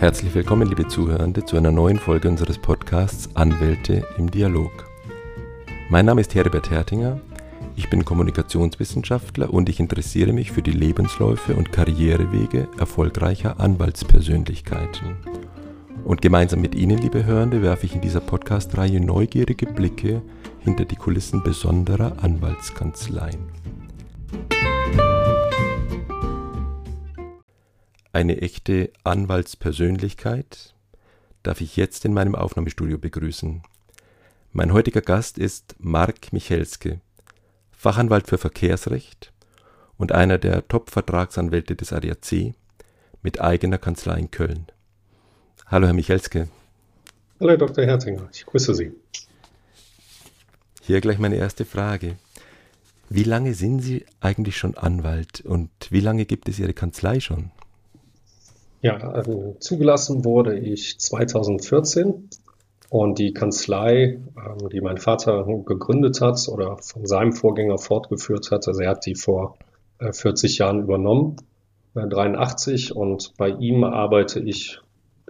Herzlich willkommen, liebe Zuhörende, zu einer neuen Folge unseres Podcasts Anwälte im Dialog. Mein Name ist Herbert Hertinger, ich bin Kommunikationswissenschaftler und ich interessiere mich für die Lebensläufe und Karrierewege erfolgreicher Anwaltspersönlichkeiten. Und gemeinsam mit Ihnen, liebe Hörende, werfe ich in dieser Podcast-Reihe neugierige Blicke hinter die Kulissen besonderer Anwaltskanzleien. Eine echte Anwaltspersönlichkeit darf ich jetzt in meinem Aufnahmestudio begrüßen. Mein heutiger Gast ist Mark Michelske, Fachanwalt für Verkehrsrecht und einer der Top-Vertragsanwälte des ADAC mit eigener Kanzlei in Köln. Hallo, Herr Michelske. Hallo, Herr Dr. Herzinger. Ich grüße Sie. Hier gleich meine erste Frage. Wie lange sind Sie eigentlich schon Anwalt und wie lange gibt es Ihre Kanzlei schon? Ja, also zugelassen wurde ich 2014 und die Kanzlei, ähm, die mein Vater gegründet hat oder von seinem Vorgänger fortgeführt hat, also er hat die vor 40 äh, Jahren übernommen, 83 äh, und bei ihm arbeite ich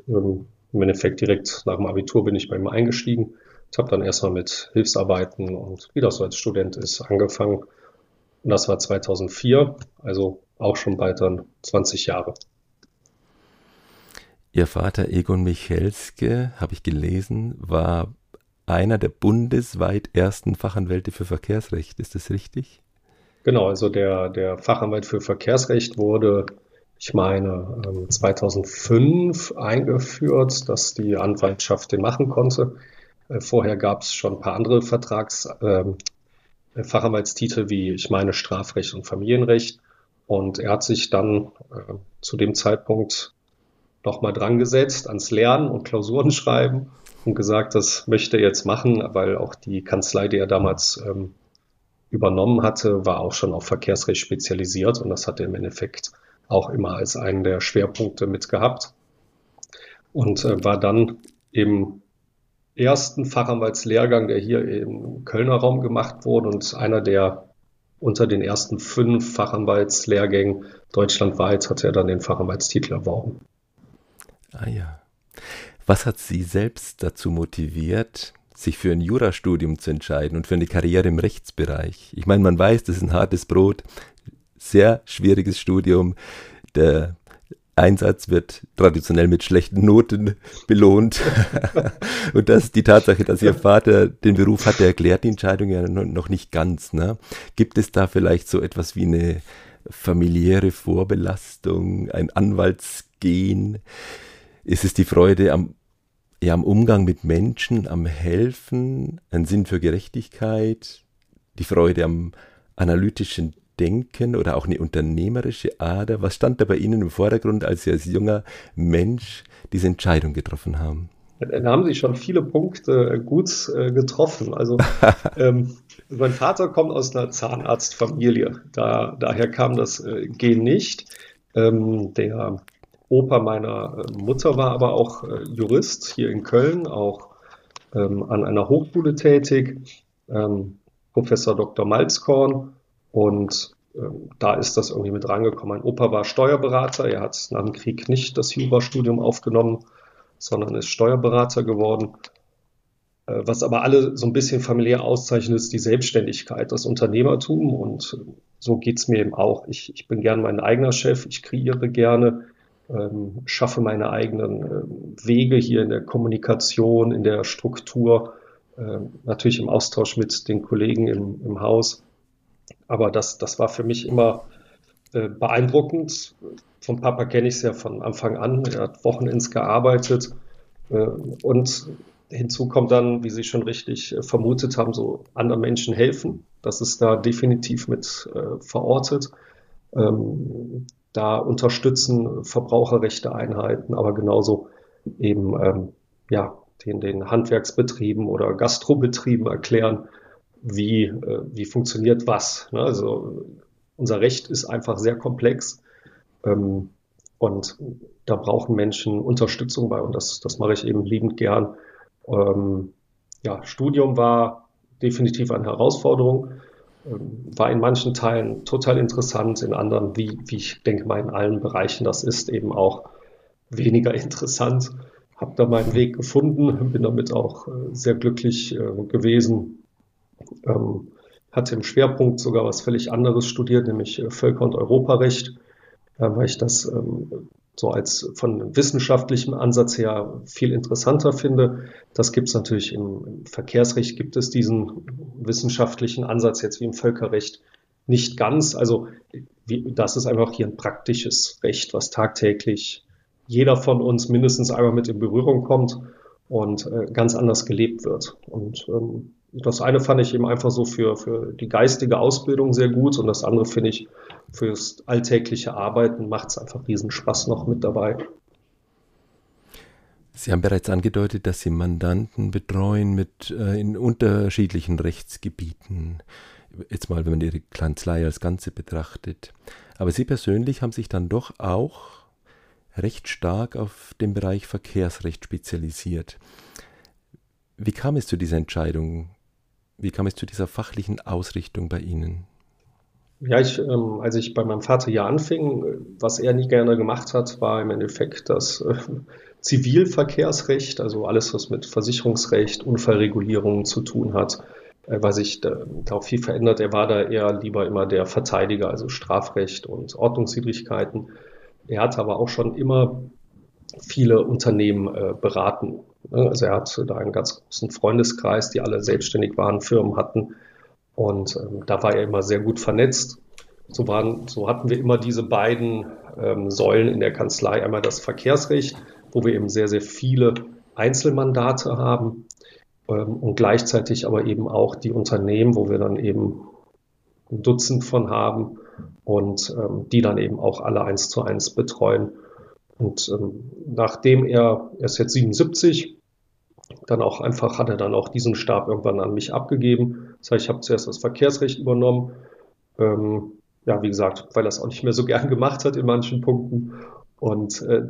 ähm, im Endeffekt direkt nach dem Abitur bin ich bei ihm eingestiegen. Ich habe dann erstmal mit Hilfsarbeiten und wie das so als Student ist, angefangen. Und das war 2004, also auch schon bald dann 20 Jahre. Ihr Vater Egon Michelske, habe ich gelesen, war einer der bundesweit ersten Fachanwälte für Verkehrsrecht. Ist das richtig? Genau, also der, der Fachanwalt für Verkehrsrecht wurde, ich meine, 2005 ähm, eingeführt, dass die Anwaltschaft den machen konnte. Äh, vorher gab es schon ein paar andere Vertrags, äh, Fachanwaltstitel wie, ich meine, Strafrecht und Familienrecht. Und er hat sich dann äh, zu dem Zeitpunkt nochmal dran gesetzt ans Lernen und Klausuren schreiben und gesagt, das möchte er jetzt machen, weil auch die Kanzlei, die er damals ähm, übernommen hatte, war auch schon auf Verkehrsrecht spezialisiert und das hat er im Endeffekt auch immer als einen der Schwerpunkte mitgehabt und äh, war dann im ersten Fachanwaltslehrgang, der hier im Kölner Raum gemacht wurde und einer der unter den ersten fünf Fachanwaltslehrgängen deutschlandweit hat er dann den Fachanwaltstitel erworben. Ah ja. Was hat Sie selbst dazu motiviert, sich für ein Jurastudium zu entscheiden und für eine Karriere im Rechtsbereich? Ich meine, man weiß, das ist ein hartes Brot, sehr schwieriges Studium. Der Einsatz wird traditionell mit schlechten Noten belohnt. und das die Tatsache, dass Ihr Vater den Beruf hatte, erklärt die Entscheidung ja noch nicht ganz. Ne? Gibt es da vielleicht so etwas wie eine familiäre Vorbelastung, ein Anwaltsgehen? Ist es die Freude am, ja, am Umgang mit Menschen, am Helfen, ein Sinn für Gerechtigkeit, die Freude am analytischen Denken oder auch eine unternehmerische Ader? Was stand da bei Ihnen im Vordergrund, als Sie als junger Mensch diese Entscheidung getroffen haben? Da haben Sie schon viele Punkte gut äh, getroffen. Also ähm, mein Vater kommt aus einer Zahnarztfamilie. Da, daher kam das äh, Gen nicht. Ähm, der Opa meiner äh, Mutter war aber auch äh, Jurist hier in Köln, auch ähm, an einer Hochschule tätig, ähm, Professor Dr. Malzkorn. Und ähm, da ist das irgendwie mit reingekommen. Mein Opa war Steuerberater. Er hat nach dem Krieg nicht das Jurastudium aufgenommen, sondern ist Steuerberater geworden. Äh, was aber alle so ein bisschen familiär auszeichnet, ist die Selbstständigkeit, das Unternehmertum. Und so geht's mir eben auch. Ich, ich bin gern mein eigener Chef. Ich kreiere gerne ähm, schaffe meine eigenen äh, Wege hier in der Kommunikation, in der Struktur, äh, natürlich im Austausch mit den Kollegen im, im Haus. Aber das, das war für mich immer äh, beeindruckend. Vom Papa kenne ich es ja von Anfang an. Er hat Wochenends gearbeitet. Äh, und hinzu kommt dann, wie Sie schon richtig äh, vermutet haben, so anderen Menschen helfen. Das ist da definitiv mit äh, verortet. Ähm, da unterstützen Verbraucherrechte einhalten, aber genauso eben ähm, ja den, den Handwerksbetrieben oder Gastrobetrieben erklären, wie, äh, wie funktioniert was. Ne? Also unser Recht ist einfach sehr komplex ähm, und da brauchen Menschen Unterstützung bei und das, das mache ich eben liebend gern. Ähm, ja, Studium war definitiv eine Herausforderung war in manchen Teilen total interessant, in anderen, wie, wie ich denke mal in allen Bereichen das ist, eben auch weniger interessant. Habe da meinen Weg gefunden, bin damit auch äh, sehr glücklich äh, gewesen. Ähm, hatte im Schwerpunkt sogar was völlig anderes studiert, nämlich äh, Völker- und Europarecht, weil ich das ähm, so als von wissenschaftlichem Ansatz her viel interessanter finde. Das gibt es natürlich im, Verkehrsrecht, gibt es diesen wissenschaftlichen Ansatz jetzt wie im Völkerrecht nicht ganz. Also wie, das ist einfach hier ein praktisches Recht, was tagtäglich jeder von uns mindestens einmal mit in Berührung kommt und äh, ganz anders gelebt wird. Und ähm, das eine fand ich eben einfach so für, für die geistige Ausbildung sehr gut und das andere finde ich fürs alltägliche Arbeiten macht es einfach riesen Spaß noch mit dabei. Sie haben bereits angedeutet, dass Sie Mandanten betreuen mit äh, in unterschiedlichen Rechtsgebieten. Jetzt mal, wenn man Ihre Kanzlei als Ganze betrachtet. Aber Sie persönlich haben sich dann doch auch recht stark auf den Bereich Verkehrsrecht spezialisiert. Wie kam es zu dieser Entscheidung? Wie kam es zu dieser fachlichen Ausrichtung bei Ihnen? Ja, ich, ähm, als ich bei meinem Vater hier anfing, was er nie gerne gemacht hat, war im Endeffekt das äh, Zivilverkehrsrecht, also alles, was mit Versicherungsrecht, Unfallregulierung zu tun hat, äh, weil sich da, da auch viel verändert. Er war da eher lieber immer der Verteidiger, also Strafrecht und Ordnungswidrigkeiten. Er hat aber auch schon immer viele Unternehmen äh, beraten. Also er hat da einen ganz großen Freundeskreis, die alle selbstständig waren, Firmen hatten. Und ähm, da war er immer sehr gut vernetzt. So, waren, so hatten wir immer diese beiden ähm, Säulen in der Kanzlei. Einmal das Verkehrsrecht, wo wir eben sehr, sehr viele Einzelmandate haben ähm, und gleichzeitig aber eben auch die Unternehmen, wo wir dann eben ein Dutzend von haben und ähm, die dann eben auch alle eins zu eins betreuen. Und ähm, nachdem er, er ist jetzt 77, dann auch einfach hat er dann auch diesen Stab irgendwann an mich abgegeben. Das heißt, ich habe zuerst das Verkehrsrecht übernommen. Ähm, ja, wie gesagt, weil er es auch nicht mehr so gern gemacht hat in manchen Punkten. Und äh,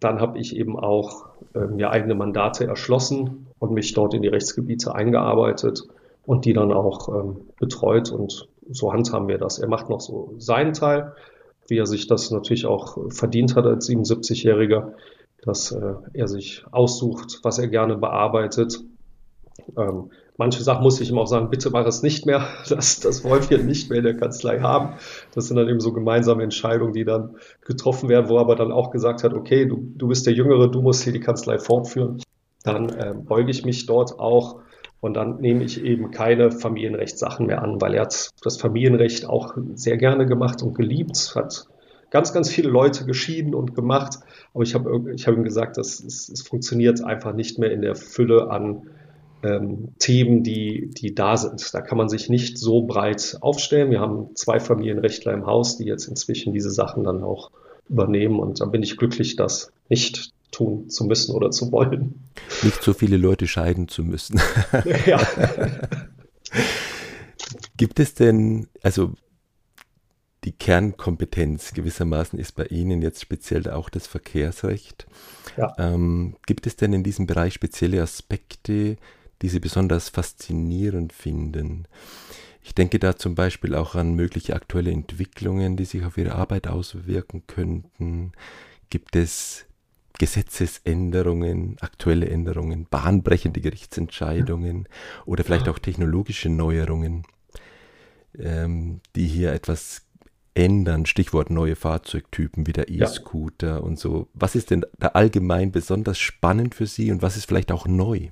dann habe ich eben auch äh, mir eigene Mandate erschlossen und mich dort in die Rechtsgebiete eingearbeitet und die dann auch ähm, betreut und so handhaben wir das. Er macht noch so seinen Teil, wie er sich das natürlich auch verdient hat als 77-Jähriger, dass äh, er sich aussucht, was er gerne bearbeitet. Ähm, manche Sachen muss ich ihm auch sagen, bitte mach es nicht mehr. Das, das wollen wir nicht mehr in der Kanzlei haben. Das sind dann eben so gemeinsame Entscheidungen, die dann getroffen werden, wo er aber dann auch gesagt hat, okay, du, du bist der Jüngere, du musst hier die Kanzlei fortführen. Dann äh, beuge ich mich dort auch und dann nehme ich eben keine Familienrechtssachen mehr an, weil er hat das Familienrecht auch sehr gerne gemacht und geliebt, hat ganz, ganz viele Leute geschieden und gemacht. Aber ich habe ich hab ihm gesagt, dass es, es funktioniert einfach nicht mehr in der Fülle an ähm, Themen, die, die da sind. Da kann man sich nicht so breit aufstellen. Wir haben zwei Familienrechtler im Haus, die jetzt inzwischen diese Sachen dann auch übernehmen. Und da bin ich glücklich, das nicht tun zu müssen oder zu wollen. Nicht so viele Leute scheiden zu müssen. Ja. Gibt es denn, also die Kernkompetenz gewissermaßen ist bei Ihnen jetzt speziell auch das Verkehrsrecht. Ja. Ähm, gibt es denn in diesem Bereich spezielle Aspekte, die Sie besonders faszinierend finden? Ich denke da zum Beispiel auch an mögliche aktuelle Entwicklungen, die sich auf Ihre Arbeit auswirken könnten. Gibt es Gesetzesänderungen, aktuelle Änderungen, bahnbrechende Gerichtsentscheidungen oder vielleicht auch technologische Neuerungen, ähm, die hier etwas ändern. Stichwort neue Fahrzeugtypen wie der E-Scooter ja. und so. Was ist denn da allgemein besonders spannend für Sie und was ist vielleicht auch neu?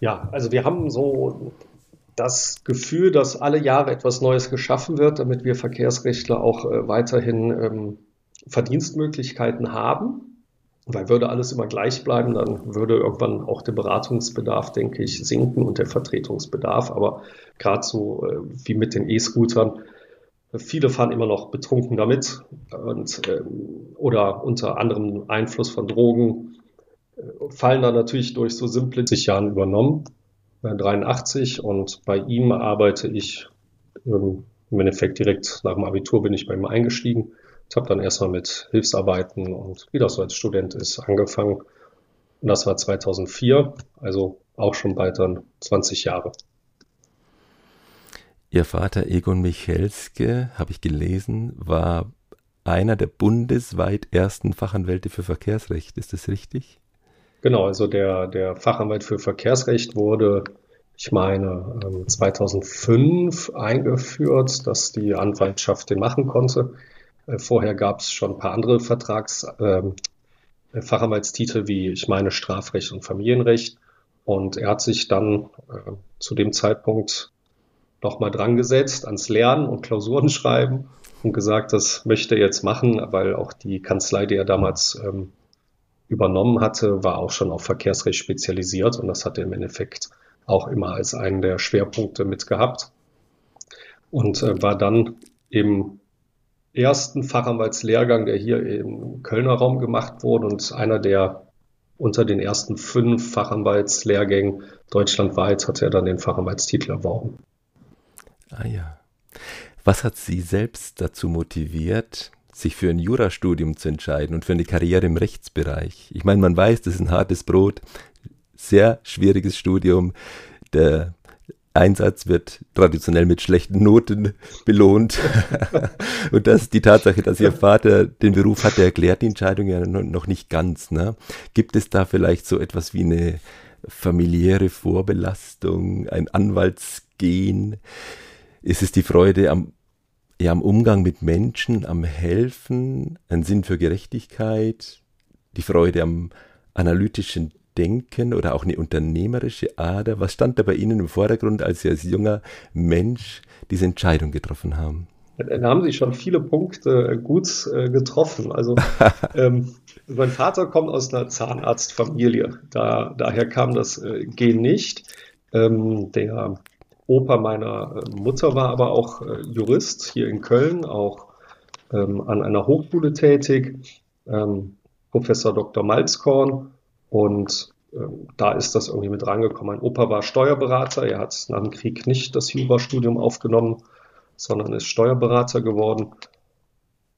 Ja, also wir haben so das Gefühl, dass alle Jahre etwas Neues geschaffen wird, damit wir Verkehrsrechtler auch äh, weiterhin ähm, Verdienstmöglichkeiten haben. Weil würde alles immer gleich bleiben, dann würde irgendwann auch der Beratungsbedarf, denke ich, sinken und der Vertretungsbedarf. Aber gerade so äh, wie mit den E-Scootern, viele fahren immer noch betrunken damit und, ähm, oder unter anderem Einfluss von Drogen, äh, fallen dann natürlich durch so simple Jahren übernommen, äh, 83 und bei ihm arbeite ich ähm, im Endeffekt direkt nach dem Abitur bin ich bei ihm eingestiegen ich habe dann erstmal mit Hilfsarbeiten und wie das so als Student ist, angefangen. Und das war 2004, also auch schon bald dann 20 Jahre. Ihr Vater Egon Michelske, habe ich gelesen, war einer der bundesweit ersten Fachanwälte für Verkehrsrecht. Ist das richtig? Genau, also der, der Fachanwalt für Verkehrsrecht wurde, ich meine, 2005 ähm, eingeführt, dass die Anwaltschaft den machen konnte. Äh, vorher gab es schon ein paar andere Vertrags, äh, Fachanwaltstitel wie, ich meine, Strafrecht und Familienrecht. Und er hat sich dann äh, zu dem Zeitpunkt nochmal dran gesetzt ans Lernen und Klausuren schreiben und gesagt, das möchte er jetzt machen, weil auch die Kanzlei, die er damals ähm, übernommen hatte, war auch schon auf Verkehrsrecht spezialisiert und das hat er im Endeffekt auch immer als einen der Schwerpunkte mitgehabt und äh, war dann im ersten Fachanwaltslehrgang, der hier im Kölner Raum gemacht wurde und einer der unter den ersten fünf Fachanwaltslehrgängen deutschlandweit hat er dann den Fachanwaltstitel erworben. Ah ja. Was hat Sie selbst dazu motiviert, sich für ein Jurastudium zu entscheiden und für eine Karriere im Rechtsbereich? Ich meine, man weiß, das ist ein hartes Brot, sehr schwieriges Studium. Der Einsatz wird traditionell mit schlechten Noten belohnt. und das die Tatsache, dass Ihr Vater den Beruf hatte, erklärt die Entscheidung ja noch nicht ganz. Ne? Gibt es da vielleicht so etwas wie eine familiäre Vorbelastung, ein Anwaltsgehen? Ist es die Freude am, ja, am Umgang mit Menschen, am Helfen, ein Sinn für Gerechtigkeit, die Freude am analytischen Denken oder auch eine unternehmerische Ader? Was stand da bei Ihnen im Vordergrund, als Sie als junger Mensch diese Entscheidung getroffen haben? Da haben Sie schon viele Punkte gut äh, getroffen. Also ähm, mein Vater kommt aus einer Zahnarztfamilie. Da, daher kam das äh, Gen nicht. Ähm, der Opa meiner äh, Mutter war aber auch äh, Jurist hier in Köln, auch ähm, an einer Hochschule tätig, ähm, Professor Dr. Malzkorn. Und ähm, da ist das irgendwie mit reingekommen. Mein Opa war Steuerberater. Er hat nach dem Krieg nicht das Jurastudium aufgenommen, sondern ist Steuerberater geworden.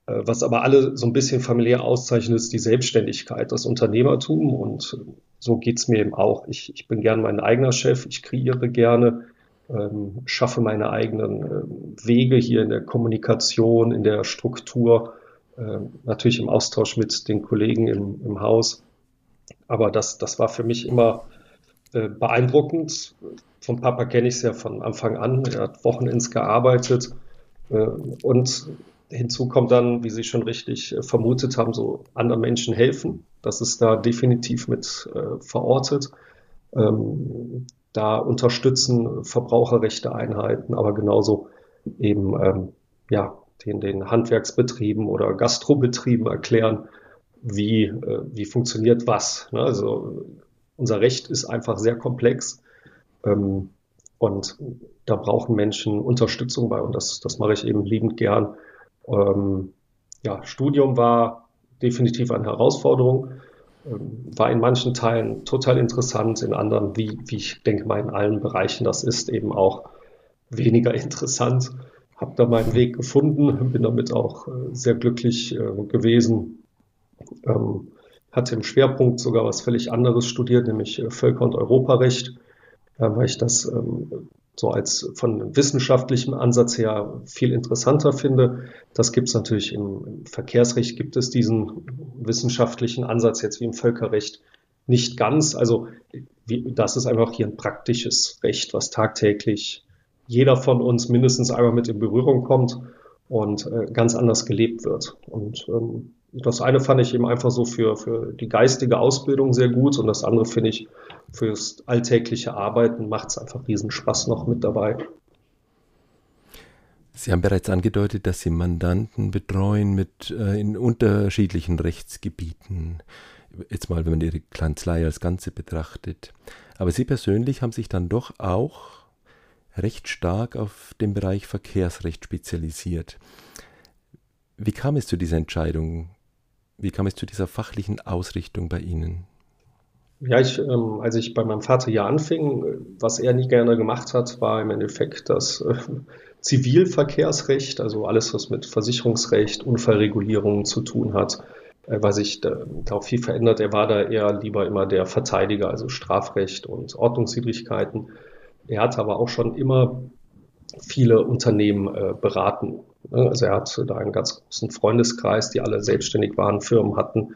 Äh, was aber alle so ein bisschen familiär auszeichnet, ist die Selbstständigkeit, das Unternehmertum. Und so geht's mir eben auch. Ich, ich bin gern mein eigener Chef. Ich kreiere gerne ähm, schaffe meine eigenen äh, Wege hier in der Kommunikation, in der Struktur, äh, natürlich im Austausch mit den Kollegen im, im Haus. Aber das, das war für mich immer äh, beeindruckend. Vom Papa kenne ich es ja von Anfang an. Er hat Wochenends gearbeitet. Äh, und hinzu kommt dann, wie Sie schon richtig äh, vermutet haben, so anderen Menschen helfen. Das ist da definitiv mit äh, verortet. Ähm, da unterstützen Verbraucherrechte Einheiten, aber genauso eben ähm, ja, den, den Handwerksbetrieben oder Gastrobetrieben erklären, wie, äh, wie funktioniert was. Ne? Also unser Recht ist einfach sehr komplex ähm, und da brauchen Menschen Unterstützung bei und das, das mache ich eben liebend gern. Ähm, ja, Studium war definitiv eine Herausforderung. Ähm, war in manchen Teilen total interessant, in anderen, wie, wie ich denke mal in allen Bereichen das ist, eben auch weniger interessant. Habe da meinen Weg gefunden, bin damit auch äh, sehr glücklich äh, gewesen. Ähm, hatte im Schwerpunkt sogar was völlig anderes studiert, nämlich äh, Völker- und Europarecht, weil ich das ähm, so als von wissenschaftlichem Ansatz her viel interessanter finde. Das gibt es natürlich im, Verkehrsrecht, gibt es diesen wissenschaftlichen Ansatz jetzt wie im Völkerrecht nicht ganz. Also wie, das ist einfach hier ein praktisches Recht, was tagtäglich jeder von uns mindestens einmal mit in Berührung kommt und äh, ganz anders gelebt wird. Und ähm, das eine fand ich eben einfach so für, für die geistige Ausbildung sehr gut und das andere finde ich fürs alltägliche Arbeiten macht es einfach riesen Spaß noch mit dabei. Sie haben bereits angedeutet, dass Sie Mandanten betreuen mit äh, in unterschiedlichen Rechtsgebieten. Jetzt mal, wenn man Ihre Kanzlei als Ganze betrachtet. Aber Sie persönlich haben sich dann doch auch recht stark auf den Bereich Verkehrsrecht spezialisiert. Wie kam es zu dieser Entscheidung? Wie kam es zu dieser fachlichen Ausrichtung bei Ihnen? Ja, ich, ähm, als ich bei meinem Vater hier anfing, was er nie gerne gemacht hat, war im Endeffekt das äh, Zivilverkehrsrecht, also alles, was mit Versicherungsrecht, Unfallregulierung zu tun hat, äh, weil sich da, da auch viel verändert. Er war da eher lieber immer der Verteidiger, also Strafrecht und Ordnungswidrigkeiten. Er hat aber auch schon immer viele Unternehmen äh, beraten, Also er hat da einen ganz großen Freundeskreis, die alle selbstständig waren, Firmen hatten.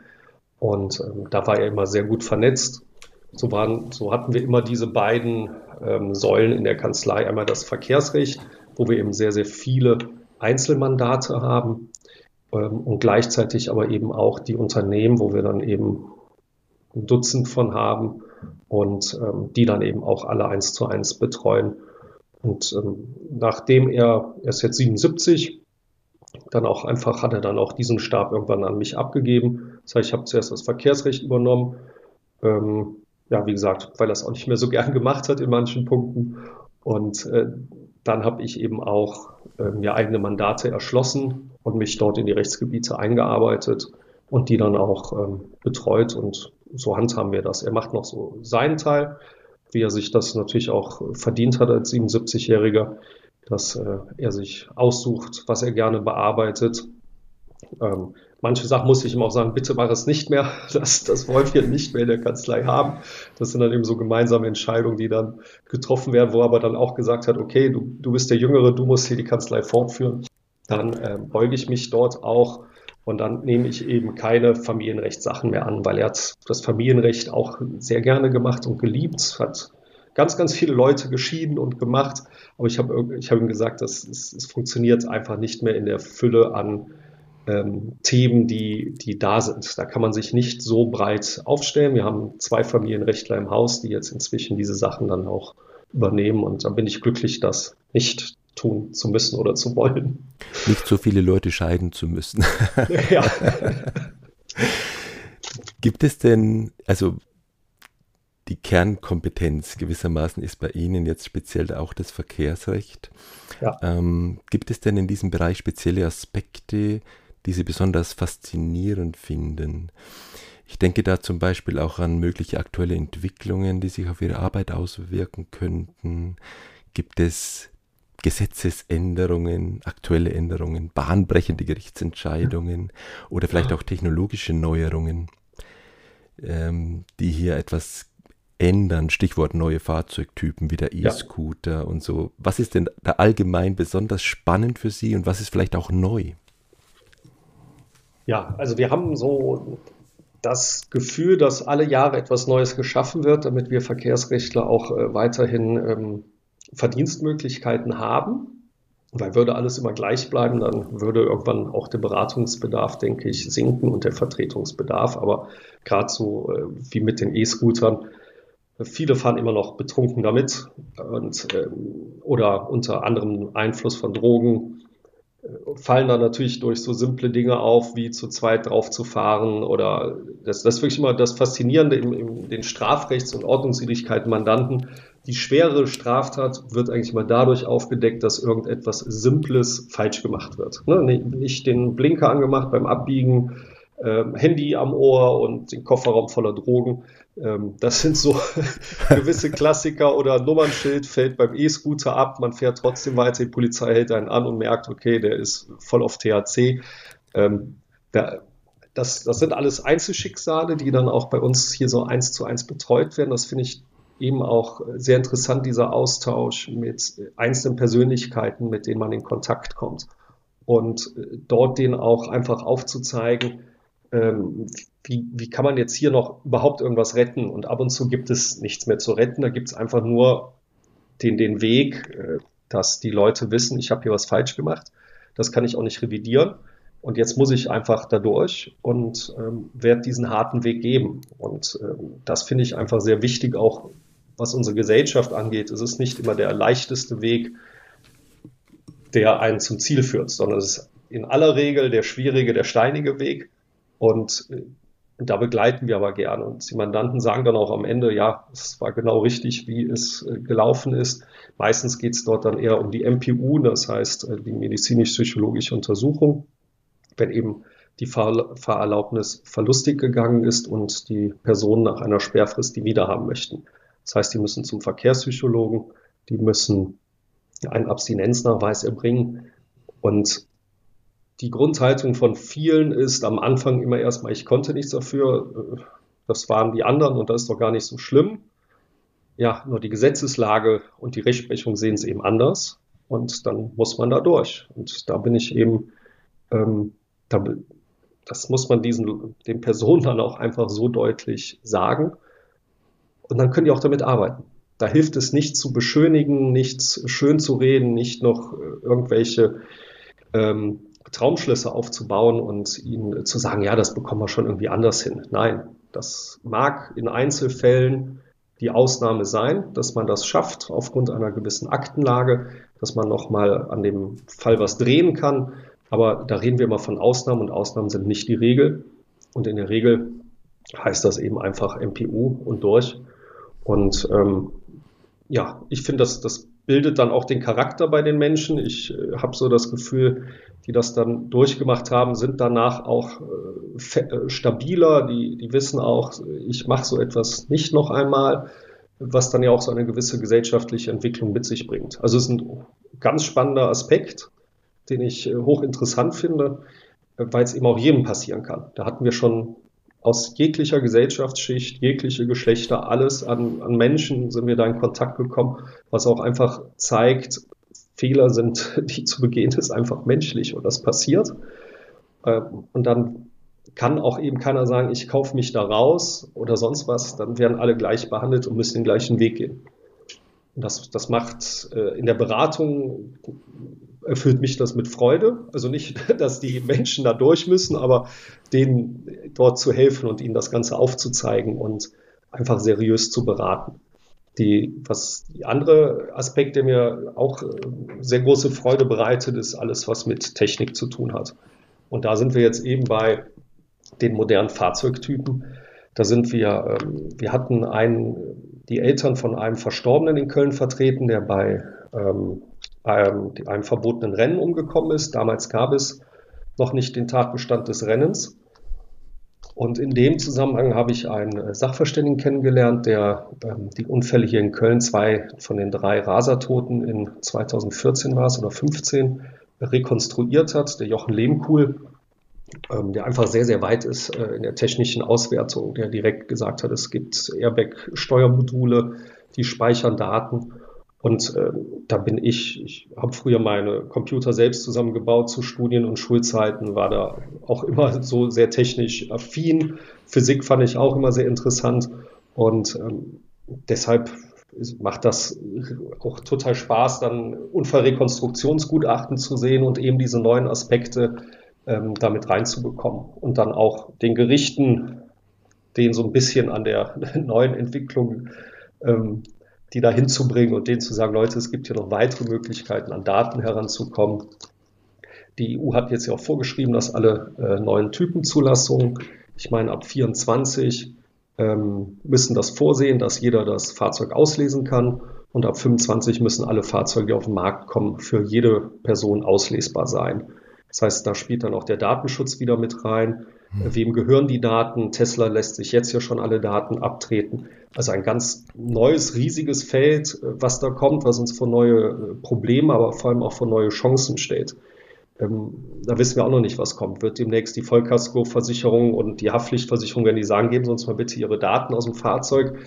Und ähm, da war er immer sehr gut vernetzt. So, waren, so hatten wir immer diese beiden ähm, Säulen in der Kanzlei. Einmal das Verkehrsrecht, wo wir eben sehr, sehr viele Einzelmandate haben ähm, und gleichzeitig aber eben auch die Unternehmen, wo wir dann eben ein Dutzend von haben und ähm, die dann eben auch alle eins zu eins betreuen. Und ähm, nachdem er, er ist jetzt 77, dann auch einfach hat er dann auch diesen Stab irgendwann an mich abgegeben. Das heißt, ich habe zuerst das Verkehrsrecht übernommen. Ähm, ja, wie gesagt, weil er es auch nicht mehr so gern gemacht hat in manchen Punkten. Und äh, dann habe ich eben auch äh, mir eigene Mandate erschlossen und mich dort in die Rechtsgebiete eingearbeitet und die dann auch ähm, betreut und so handhaben wir das. Er macht noch so seinen Teil, wie er sich das natürlich auch verdient hat als 77-Jähriger, dass äh, er sich aussucht, was er gerne bearbeitet. Ähm, manche Sachen muss ich ihm auch sagen, bitte mach es nicht mehr. Das, das wollen wir nicht mehr in der Kanzlei haben. Das sind dann eben so gemeinsame Entscheidungen, die dann getroffen werden, wo er aber dann auch gesagt hat, okay, du, du bist der Jüngere, du musst hier die Kanzlei fortführen. Dann äh, beuge ich mich dort auch und dann nehme ich eben keine Familienrechtssachen mehr an, weil er hat das Familienrecht auch sehr gerne gemacht und geliebt, hat ganz, ganz viele Leute geschieden und gemacht. Aber ich habe ich hab ihm gesagt, dass es, es funktioniert einfach nicht mehr in der Fülle an ähm, Themen, die, die da sind. Da kann man sich nicht so breit aufstellen. Wir haben zwei Familienrechtler im Haus, die jetzt inzwischen diese Sachen dann auch übernehmen. Und da bin ich glücklich, das nicht tun zu müssen oder zu wollen. Nicht so viele Leute scheiden zu müssen. Ja. Gibt es denn, also die Kernkompetenz gewissermaßen ist bei Ihnen jetzt speziell auch das Verkehrsrecht. Ja. Ähm, gibt es denn in diesem Bereich spezielle Aspekte, die Sie besonders faszinierend finden? Ich denke da zum Beispiel auch an mögliche aktuelle Entwicklungen, die sich auf Ihre Arbeit auswirken könnten. Gibt es Gesetzesänderungen, aktuelle Änderungen, bahnbrechende Gerichtsentscheidungen oder vielleicht auch technologische Neuerungen, ähm, die hier etwas ändern. Stichwort neue Fahrzeugtypen wie der E-Scooter ja. und so. Was ist denn da allgemein besonders spannend für Sie und was ist vielleicht auch neu? Ja, also wir haben so das Gefühl, dass alle Jahre etwas Neues geschaffen wird, damit wir Verkehrsrechtler auch äh, weiterhin ähm, Verdienstmöglichkeiten haben. Weil würde alles immer gleich bleiben, dann würde irgendwann auch der Beratungsbedarf, denke ich, sinken und der Vertretungsbedarf. Aber gerade so äh, wie mit den E-Scootern, viele fahren immer noch betrunken damit und, ähm, oder unter anderem Einfluss von Drogen äh, fallen dann natürlich durch so simple Dinge auf, wie zu zweit drauf zu fahren oder das, das ist wirklich immer das Faszinierende in, in den Strafrechts- und Ordnungswidrigkeiten Mandanten, die schwere Straftat wird eigentlich mal dadurch aufgedeckt, dass irgendetwas Simples falsch gemacht wird. Ne? Nicht den Blinker angemacht beim Abbiegen, ähm, Handy am Ohr und den Kofferraum voller Drogen. Ähm, das sind so gewisse Klassiker oder Nummernschild fällt beim E-Scooter ab, man fährt trotzdem weiter, die Polizei hält einen an und merkt, okay, der ist voll auf THC. Ähm, das, das sind alles Einzelschicksale, die dann auch bei uns hier so eins zu eins betreut werden. Das finde ich eben auch sehr interessant, dieser Austausch mit einzelnen Persönlichkeiten, mit denen man in Kontakt kommt. Und äh, dort denen auch einfach aufzuzeigen, ähm, wie, wie kann man jetzt hier noch überhaupt irgendwas retten? Und ab und zu gibt es nichts mehr zu retten, da gibt es einfach nur den, den Weg, äh, dass die Leute wissen, ich habe hier was falsch gemacht, das kann ich auch nicht revidieren. Und jetzt muss ich einfach dadurch und ähm, werde diesen harten Weg geben. Und ähm, das finde ich einfach sehr wichtig, auch was unsere Gesellschaft angeht, es ist nicht immer der leichteste Weg, der einen zum Ziel führt, sondern es ist in aller Regel der schwierige, der steinige Weg. Und äh, da begleiten wir aber gerne. Und die Mandanten sagen dann auch am Ende, ja, es war genau richtig, wie es äh, gelaufen ist. Meistens geht es dort dann eher um die MPU, das heißt äh, die medizinisch-psychologische Untersuchung, wenn eben die Fahr Fahrerlaubnis verlustig gegangen ist und die Personen nach einer Sperrfrist die wiederhaben möchten. Das heißt, die müssen zum Verkehrspsychologen, die müssen einen Abstinenznachweis erbringen. Und die Grundhaltung von vielen ist am Anfang immer erstmal, ich konnte nichts dafür, das waren die anderen und das ist doch gar nicht so schlimm. Ja, nur die Gesetzeslage und die Rechtsprechung sehen es eben anders. Und dann muss man da durch. Und da bin ich eben, ähm, da, das muss man diesen, den Personen dann auch einfach so deutlich sagen. Und dann können die auch damit arbeiten. Da hilft es nicht zu beschönigen, nichts schön zu reden, nicht noch äh, irgendwelche ähm, Traumschlüsse aufzubauen und ihnen zu sagen, ja, das bekommen wir schon irgendwie anders hin. Nein, das mag in Einzelfällen die Ausnahme sein, dass man das schafft aufgrund einer gewissen Aktenlage, dass man nochmal an dem Fall was drehen kann. Aber da reden wir immer von Ausnahmen und Ausnahmen sind nicht die Regel. Und in der Regel heißt das eben einfach MPU und durch. Und ähm, ja, ich finde, das, das bildet dann auch den Charakter bei den Menschen. Ich äh, habe so das Gefühl, die das dann durchgemacht haben, sind danach auch äh, äh stabiler. Die, die wissen auch, ich mache so etwas nicht noch einmal, was dann ja auch so eine gewisse gesellschaftliche Entwicklung mit sich bringt. Also es ist ein ganz spannender Aspekt, den ich äh, hochinteressant finde, äh, weil es eben auch jedem passieren kann. Da hatten wir schon aus jeglicher Gesellschaftsschicht, jegliche Geschlechter, alles an, an Menschen sind wir da in Kontakt gekommen, was auch einfach zeigt, Fehler sind, die zu begehen, ist einfach menschlich und das passiert. Ähm, und dann kann auch eben keiner sagen, ich kaufe mich da raus oder sonst was, dann werden alle gleich behandelt und müssen den gleichen Weg gehen. Das, das macht äh, in der Beratung erfüllt mich das mit Freude. Also nicht, dass die Menschen da durch müssen, aber denen dort zu helfen und ihnen das Ganze aufzuzeigen und einfach seriös zu beraten. Die, was die andere Aspekt, der mir auch äh, sehr große Freude bereitet, ist alles, was mit Technik zu tun hat. Und da sind wir jetzt eben bei den modernen Fahrzeugtypen. Da sind wir, ähm, wir hatten einen, die Eltern von einem Verstorbenen in Köln vertreten, der bei ähm, einem, einem verbotenen Rennen umgekommen ist. Damals gab es noch nicht den Tatbestand des Rennens. Und in dem Zusammenhang habe ich einen Sachverständigen kennengelernt, der ähm, die Unfälle hier in Köln, zwei von den drei Rasertoten in 2014 war es oder 15, rekonstruiert hat, der Jochen Lehmkuhl, ähm, der einfach sehr, sehr weit ist äh, in der technischen Auswertung, der direkt gesagt hat, es gibt Airbag-Steuermodule, die speichern Daten und äh, da bin ich, ich habe früher meine Computer selbst zusammengebaut zu Studien- und Schulzeiten, war da auch immer so sehr technisch affin. Physik fand ich auch immer sehr interessant und ähm, deshalb macht das auch total Spaß, dann Unfallrekonstruktionsgutachten zu sehen und eben diese neuen Aspekte ähm, damit reinzubekommen und dann auch den Gerichten, den so ein bisschen an der neuen Entwicklung ähm, die da hinzubringen und denen zu sagen, Leute, es gibt hier noch weitere Möglichkeiten, an Daten heranzukommen. Die EU hat jetzt ja auch vorgeschrieben, dass alle äh, neuen Typenzulassungen, ich meine ab 24, ähm, müssen das vorsehen, dass jeder das Fahrzeug auslesen kann. Und ab 25 müssen alle Fahrzeuge, die auf den Markt kommen, für jede Person auslesbar sein. Das heißt, da spielt dann auch der Datenschutz wieder mit rein. Hm. Wem gehören die Daten? Tesla lässt sich jetzt ja schon alle Daten abtreten. Also ein ganz neues, riesiges Feld, äh, was da kommt, was uns vor neue äh, Probleme, aber vor allem auch vor neue Chancen stellt. Ähm, da wissen wir auch noch nicht, was kommt. Wird demnächst die Vollkaskoversicherung und die Haftpflichtversicherung, wenn die sagen, geben Sie uns mal bitte Ihre Daten aus dem Fahrzeug,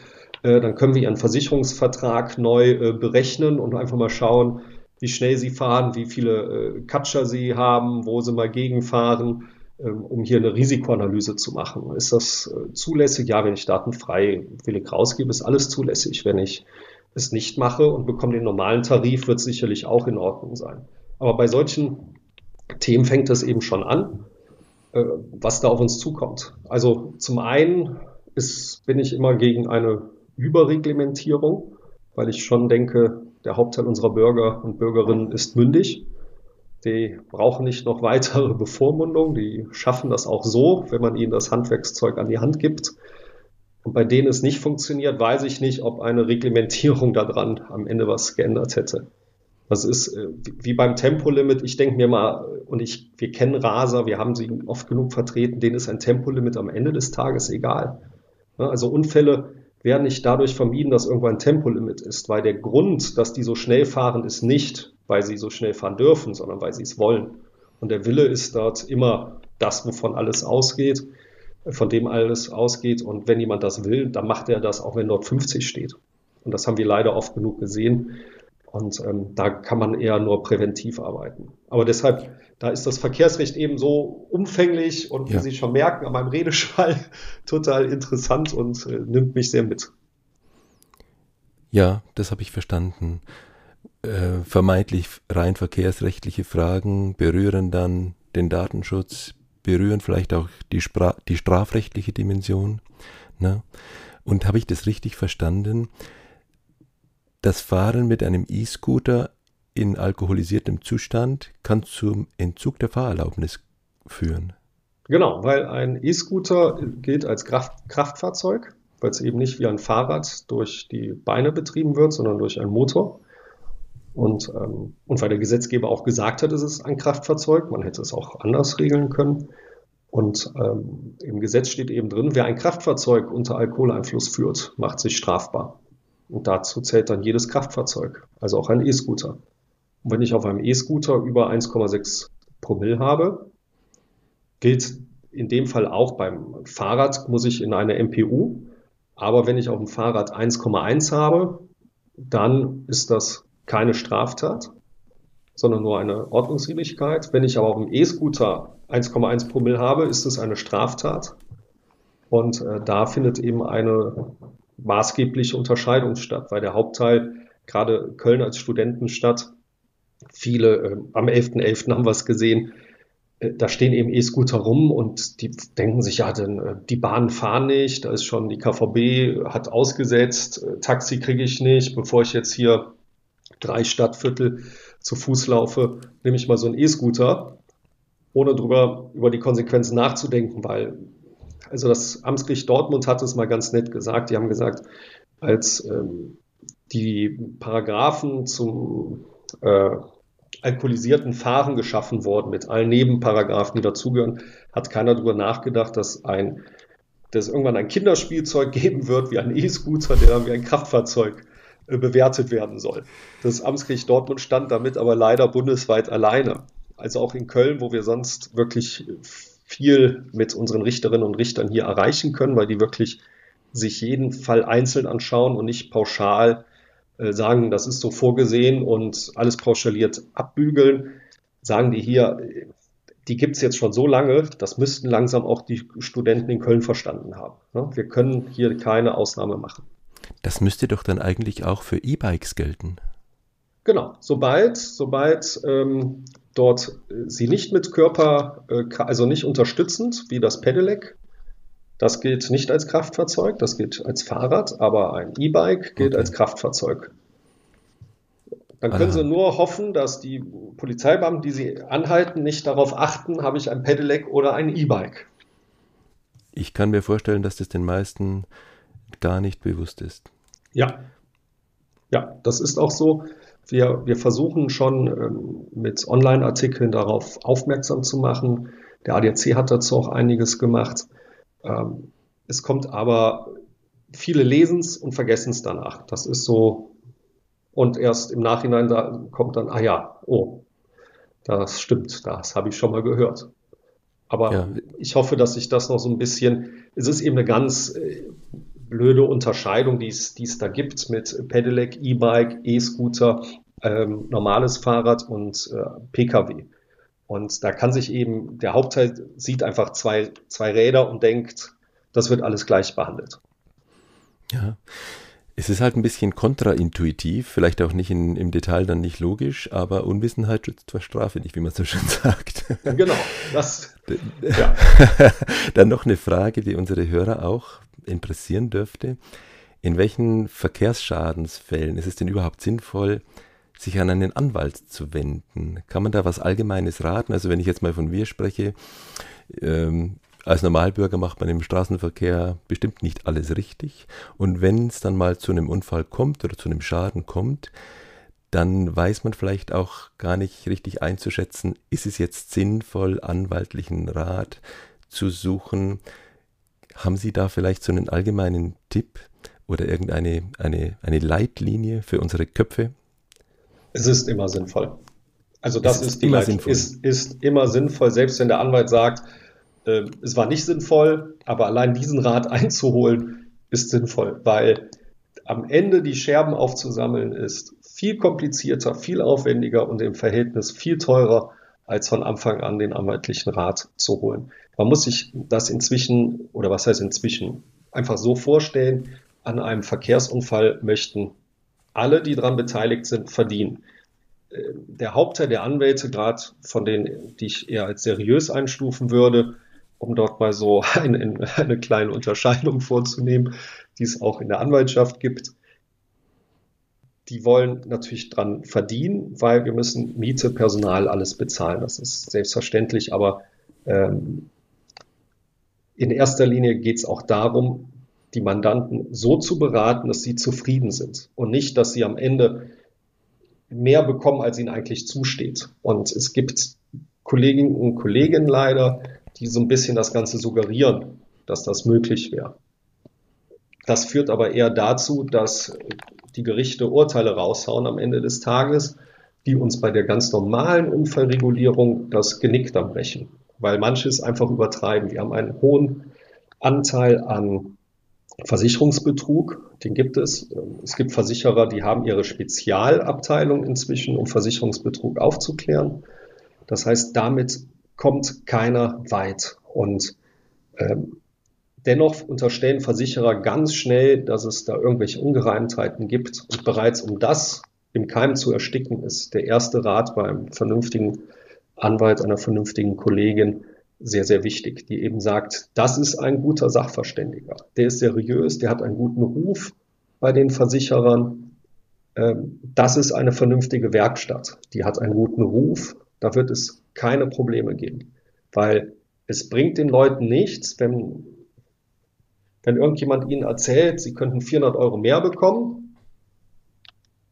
äh, dann können wir Ihren Versicherungsvertrag neu äh, berechnen und einfach mal schauen, wie schnell Sie fahren, wie viele äh, Katscher Sie haben, wo Sie mal gegenfahren um hier eine Risikoanalyse zu machen. Ist das äh, zulässig? Ja, wenn ich Daten freiwillig rausgebe, ist alles zulässig. Wenn ich es nicht mache und bekomme den normalen Tarif, wird es sicherlich auch in Ordnung sein. Aber bei solchen Themen fängt es eben schon an, äh, was da auf uns zukommt. Also zum einen ist, bin ich immer gegen eine Überreglementierung, weil ich schon denke, der Hauptteil unserer Bürger und Bürgerinnen ist mündig die brauchen nicht noch weitere Bevormundung, die schaffen das auch so, wenn man ihnen das Handwerkszeug an die Hand gibt. Und bei denen es nicht funktioniert, weiß ich nicht, ob eine Reglementierung daran am Ende was geändert hätte. Das ist äh, wie beim Tempolimit. Ich denke mir mal, und ich, wir kennen Raser, wir haben sie oft genug vertreten, denen ist ein Tempolimit am Ende des Tages egal. Also Unfälle werden nicht dadurch vermieden, dass irgendwo ein Tempolimit ist, weil der Grund, dass die so schnell fahren, ist nicht, weil sie so schnell fahren dürfen, sondern weil sie es wollen. Und der Wille ist dort immer das, wovon alles ausgeht, von dem alles ausgeht. Und wenn jemand das will, dann macht er das, auch wenn dort 50 steht. Und das haben wir leider oft genug gesehen. Und ähm, da kann man eher nur präventiv arbeiten. Aber deshalb, da ist das Verkehrsrecht eben so umfänglich und ja. wie Sie schon merken, an meinem Redeschwall total interessant und äh, nimmt mich sehr mit. Ja, das habe ich verstanden. Äh, vermeintlich rein verkehrsrechtliche Fragen berühren dann den Datenschutz, berühren vielleicht auch die, Spra die strafrechtliche Dimension. Ne? Und habe ich das richtig verstanden? Das Fahren mit einem E-Scooter in alkoholisiertem Zustand kann zum Entzug der Fahrerlaubnis führen. Genau, weil ein E-Scooter gilt als Kraft Kraftfahrzeug, weil es eben nicht wie ein Fahrrad durch die Beine betrieben wird, sondern durch einen Motor. Und, ähm, und weil der Gesetzgeber auch gesagt hat, es ist ein Kraftfahrzeug, man hätte es auch anders regeln können. Und ähm, im Gesetz steht eben drin, wer ein Kraftfahrzeug unter Alkoholeinfluss führt, macht sich strafbar. Und dazu zählt dann jedes Kraftfahrzeug, also auch ein E-Scooter. Und wenn ich auf einem E-Scooter über 1,6 Promille habe, gilt in dem Fall auch beim Fahrrad, muss ich in eine MPU. Aber wenn ich auf dem Fahrrad 1,1 habe, dann ist das keine Straftat, sondern nur eine Ordnungswidrigkeit. Wenn ich aber auf dem E-Scooter 1,1 Promille habe, ist es eine Straftat. Und äh, da findet eben eine maßgebliche Unterscheidung statt, weil der Hauptteil, gerade Köln als Studentenstadt, viele, äh, am 11.11. .11. haben wir es gesehen, da stehen eben E-Scooter rum und die denken sich, ja, denn, äh, die Bahnen fahren nicht, da ist schon die KVB, hat ausgesetzt, äh, Taxi kriege ich nicht, bevor ich jetzt hier drei Stadtviertel zu Fuß laufe, nehme ich mal so einen E-Scooter, ohne drüber über die Konsequenzen nachzudenken, weil also das Amtsgericht Dortmund hat es mal ganz nett gesagt. Die haben gesagt, als ähm, die Paragraphen zum äh, alkoholisierten Fahren geschaffen wurden, mit allen Nebenparagraphen, die dazugehören, hat keiner darüber nachgedacht, dass ein dass irgendwann ein Kinderspielzeug geben wird, wie ein E-Scooter, der dann wie ein Kraftfahrzeug bewertet werden soll. Das Amtsgericht Dortmund stand damit aber leider bundesweit alleine. Also auch in Köln, wo wir sonst wirklich viel mit unseren Richterinnen und Richtern hier erreichen können, weil die wirklich sich jeden Fall einzeln anschauen und nicht pauschal äh, sagen, das ist so vorgesehen und alles pauschaliert abbügeln, sagen die hier, die gibt's jetzt schon so lange, das müssten langsam auch die Studenten in Köln verstanden haben. Ne? Wir können hier keine Ausnahme machen. Das müsste doch dann eigentlich auch für E-Bikes gelten. Genau, sobald, sobald ähm, dort äh, sie nicht mit Körper, äh, also nicht unterstützend, wie das Pedelec, das gilt nicht als Kraftfahrzeug, das gilt als Fahrrad, aber ein E-Bike gilt okay. als Kraftfahrzeug. Dann können Aha. Sie nur hoffen, dass die Polizeibeamten, die Sie anhalten, nicht darauf achten, habe ich ein Pedelec oder ein E-Bike. Ich kann mir vorstellen, dass das den meisten gar nicht bewusst ist. Ja, ja, das ist auch so. Wir, wir versuchen schon ähm, mit Online-Artikeln darauf aufmerksam zu machen. Der ADAC hat dazu auch einiges gemacht. Ähm, es kommt aber, viele lesen es und vergessen es danach. Das ist so. Und erst im Nachhinein da kommt dann, ah ja, oh, das stimmt, das habe ich schon mal gehört. Aber ja. ich hoffe, dass sich das noch so ein bisschen, es ist eben eine ganz äh, blöde Unterscheidung, die es, da gibt mit Pedelec, E-Bike, E-Scooter, ähm, normales Fahrrad und äh, Pkw. Und da kann sich eben, der Hauptteil sieht einfach zwei, zwei Räder und denkt, das wird alles gleich behandelt. Ja. Es ist halt ein bisschen kontraintuitiv, vielleicht auch nicht in, im Detail dann nicht logisch, aber Unwissenheit schützt vor Strafe nicht, wie man so schön sagt. Genau, das. Ja. dann noch eine Frage, die unsere Hörer auch interessieren dürfte. In welchen Verkehrsschadensfällen ist es denn überhaupt sinnvoll, sich an einen Anwalt zu wenden? Kann man da was Allgemeines raten? Also wenn ich jetzt mal von wir spreche, ähm, als Normalbürger macht man im Straßenverkehr bestimmt nicht alles richtig. Und wenn es dann mal zu einem Unfall kommt oder zu einem Schaden kommt, dann weiß man vielleicht auch gar nicht richtig einzuschätzen, ist es jetzt sinnvoll, anwaltlichen Rat zu suchen, haben Sie da vielleicht so einen allgemeinen Tipp oder irgendeine eine, eine Leitlinie für unsere Köpfe? Es ist immer sinnvoll. Also das ist, ist, die immer sinnvoll. Ist, ist immer sinnvoll, selbst wenn der Anwalt sagt, es war nicht sinnvoll, aber allein diesen Rat einzuholen, ist sinnvoll, weil am Ende die Scherben aufzusammeln ist viel komplizierter, viel aufwendiger und im Verhältnis viel teurer, als von Anfang an den anwaltlichen Rat zu holen. Man muss sich das inzwischen, oder was heißt inzwischen, einfach so vorstellen, an einem Verkehrsunfall möchten alle, die daran beteiligt sind, verdienen. Äh, der Hauptteil der Anwälte, gerade von denen, die ich eher als seriös einstufen würde, um dort mal so eine, eine kleine Unterscheidung vorzunehmen, die es auch in der Anwaltschaft gibt, die wollen natürlich dran verdienen, weil wir müssen Miete, Personal, alles bezahlen. Das ist selbstverständlich, aber ähm, in erster Linie geht es auch darum, die Mandanten so zu beraten, dass sie zufrieden sind und nicht, dass sie am Ende mehr bekommen, als ihnen eigentlich zusteht. Und es gibt Kolleginnen und Kollegen leider, die so ein bisschen das Ganze suggerieren, dass das möglich wäre. Das führt aber eher dazu, dass die Gerichte Urteile raushauen am Ende des Tages, die uns bei der ganz normalen Unfallregulierung das Genick dann brechen, weil manches einfach übertreiben. Wir haben einen hohen Anteil an Versicherungsbetrug, den gibt es. Es gibt Versicherer, die haben ihre Spezialabteilung inzwischen, um Versicherungsbetrug aufzuklären. Das heißt, damit kommt keiner weit. Und ähm, dennoch unterstellen Versicherer ganz schnell, dass es da irgendwelche Ungereimtheiten gibt. Und bereits um das im Keim zu ersticken, ist der erste Rat beim vernünftigen Anwalt, einer vernünftigen Kollegin, sehr, sehr wichtig, die eben sagt, das ist ein guter Sachverständiger. Der ist seriös, der hat einen guten Ruf bei den Versicherern. Ähm, das ist eine vernünftige Werkstatt. Die hat einen guten Ruf. Da wird es keine Probleme geben. Weil es bringt den Leuten nichts, wenn, wenn irgendjemand ihnen erzählt, sie könnten 400 Euro mehr bekommen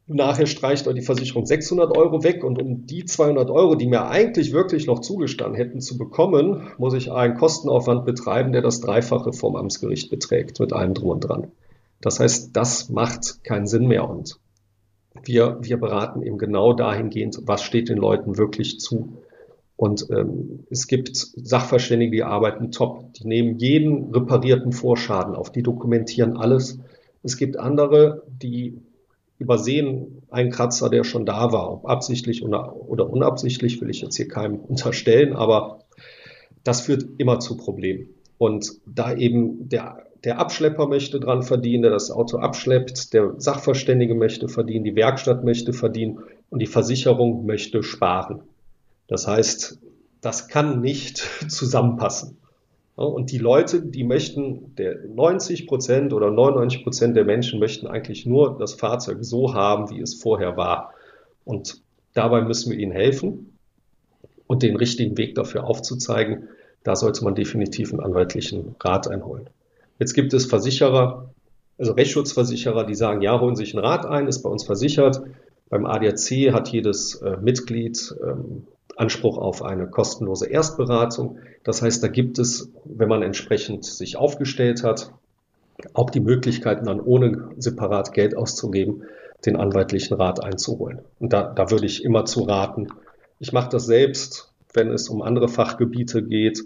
Nachher streicht euch die Versicherung 600 Euro weg und um die 200 Euro, die mir eigentlich wirklich noch zugestanden hätten zu bekommen, muss ich einen Kostenaufwand betreiben, der das Dreifache vom Amtsgericht beträgt, mit allem drum und dran. Das heißt, das macht keinen Sinn mehr und wir, wir beraten eben genau dahingehend, was steht den Leuten wirklich zu. Und ähm, es gibt Sachverständige, die arbeiten top. Die nehmen jeden reparierten Vorschaden auf, die dokumentieren alles. Es gibt andere, die übersehen einen Kratzer, der schon da war. Ob absichtlich oder, oder unabsichtlich, will ich jetzt hier keinem unterstellen, aber das führt immer zu Problemen. Und da eben der, der Abschlepper möchte dran verdienen, der das Auto abschleppt, der Sachverständige möchte verdienen, die Werkstatt möchte verdienen und die Versicherung möchte sparen. Das heißt, das kann nicht zusammenpassen. Und die Leute, die möchten, der 90 Prozent oder 99 Prozent der Menschen möchten eigentlich nur das Fahrzeug so haben, wie es vorher war. Und dabei müssen wir ihnen helfen und den richtigen Weg dafür aufzuzeigen. Da sollte man definitiv einen anwaltlichen Rat einholen. Jetzt gibt es Versicherer, also Rechtsschutzversicherer, die sagen, ja, holen sich einen Rat ein, ist bei uns versichert. Beim ADAC hat jedes äh, Mitglied ähm, Anspruch auf eine kostenlose Erstberatung. Das heißt, da gibt es, wenn man entsprechend sich aufgestellt hat, auch die Möglichkeiten, dann ohne separat Geld auszugeben, den anwaltlichen Rat einzuholen. Und da, da würde ich immer zu raten. Ich mache das selbst, wenn es um andere Fachgebiete geht,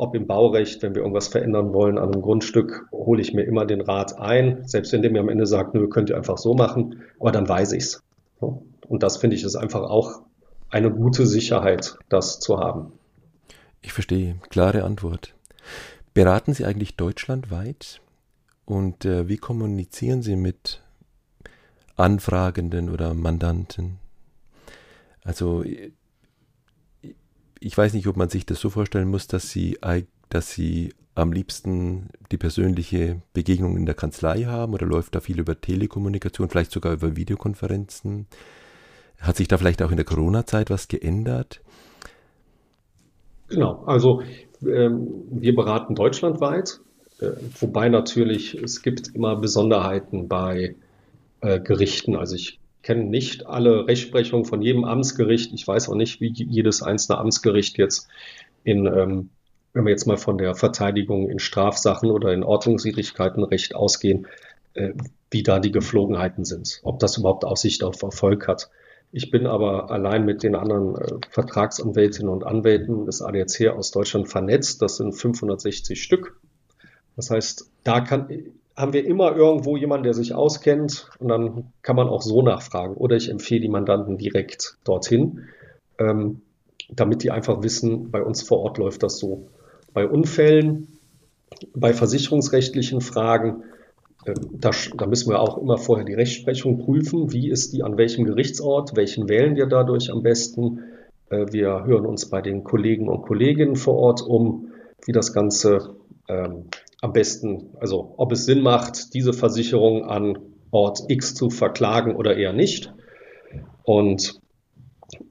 ob im Baurecht, wenn wir irgendwas verändern wollen an einem Grundstück, hole ich mir immer den Rat ein, selbst wenn der mir am Ende sagt, nö, könnt ihr einfach so machen, aber dann weiß ich's. Und das finde ich ist einfach auch eine gute Sicherheit, das zu haben. Ich verstehe. Klare Antwort. Beraten Sie eigentlich deutschlandweit? Und äh, wie kommunizieren Sie mit Anfragenden oder Mandanten? Also ich weiß nicht, ob man sich das so vorstellen muss, dass Sie, dass Sie am liebsten die persönliche Begegnung in der Kanzlei haben oder läuft da viel über Telekommunikation, vielleicht sogar über Videokonferenzen? Hat sich da vielleicht auch in der Corona-Zeit was geändert? Genau, also ähm, wir beraten deutschlandweit, äh, wobei natürlich es gibt immer Besonderheiten bei äh, Gerichten. Also ich kenne nicht alle Rechtsprechungen von jedem Amtsgericht. Ich weiß auch nicht, wie jedes einzelne Amtsgericht jetzt in, ähm, wenn wir jetzt mal von der Verteidigung in Strafsachen oder in Ordnungswidrigkeitenrecht ausgehen, äh, wie da die Geflogenheiten sind, ob das überhaupt Aussicht auf Erfolg hat. Ich bin aber allein mit den anderen äh, Vertragsanwältinnen und Anwälten des ADAC aus Deutschland vernetzt. Das sind 560 Stück. Das heißt, da kann, haben wir immer irgendwo jemanden, der sich auskennt und dann kann man auch so nachfragen. Oder ich empfehle die Mandanten direkt dorthin, ähm, damit die einfach wissen, bei uns vor Ort läuft das so. Bei Unfällen, bei versicherungsrechtlichen Fragen, äh, da, da, müssen wir auch immer vorher die Rechtsprechung prüfen. Wie ist die an welchem Gerichtsort? Welchen wählen wir dadurch am besten? Äh, wir hören uns bei den Kollegen und Kolleginnen vor Ort um, wie das Ganze ähm, am besten, also ob es Sinn macht, diese Versicherung an Ort X zu verklagen oder eher nicht. Und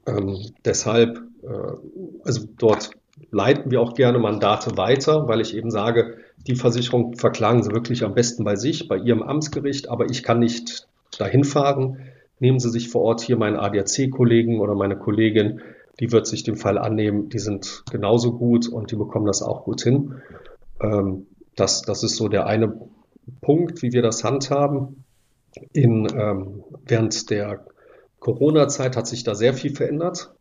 ähm, deshalb, äh, also dort leiten wir auch gerne Mandate weiter, weil ich eben sage, die Versicherung verklagen Sie wirklich am besten bei sich, bei Ihrem Amtsgericht, aber ich kann nicht dahin fahren. Nehmen Sie sich vor Ort hier meinen ADAC-Kollegen oder meine Kollegin, die wird sich dem Fall annehmen, die sind genauso gut und die bekommen das auch gut hin. Ähm, das, das ist so der eine Punkt, wie wir das handhaben. In, ähm, während der Corona-Zeit hat sich da sehr viel verändert.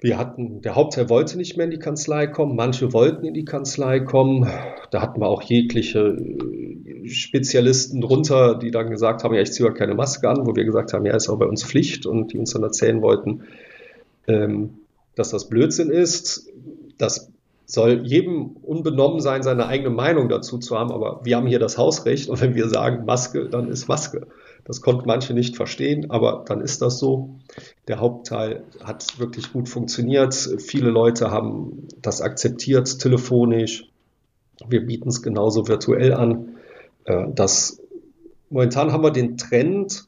Wir hatten, der Hauptteil wollte nicht mehr in die Kanzlei kommen, manche wollten in die Kanzlei kommen. Da hatten wir auch jegliche äh, Spezialisten drunter, die dann gesagt haben, ja, ich ziehe keine Maske an, wo wir gesagt haben, ja, ist auch bei uns Pflicht und die uns dann erzählen wollten, ähm, dass das Blödsinn ist. Das soll jedem unbenommen sein, seine eigene Meinung dazu zu haben, aber wir haben hier das Hausrecht und wenn wir sagen Maske, dann ist Maske. Das konnten manche nicht verstehen, aber dann ist das so. Der Hauptteil hat wirklich gut funktioniert. Viele Leute haben das akzeptiert, telefonisch. Wir bieten es genauso virtuell an. Äh, das, momentan haben wir den Trend,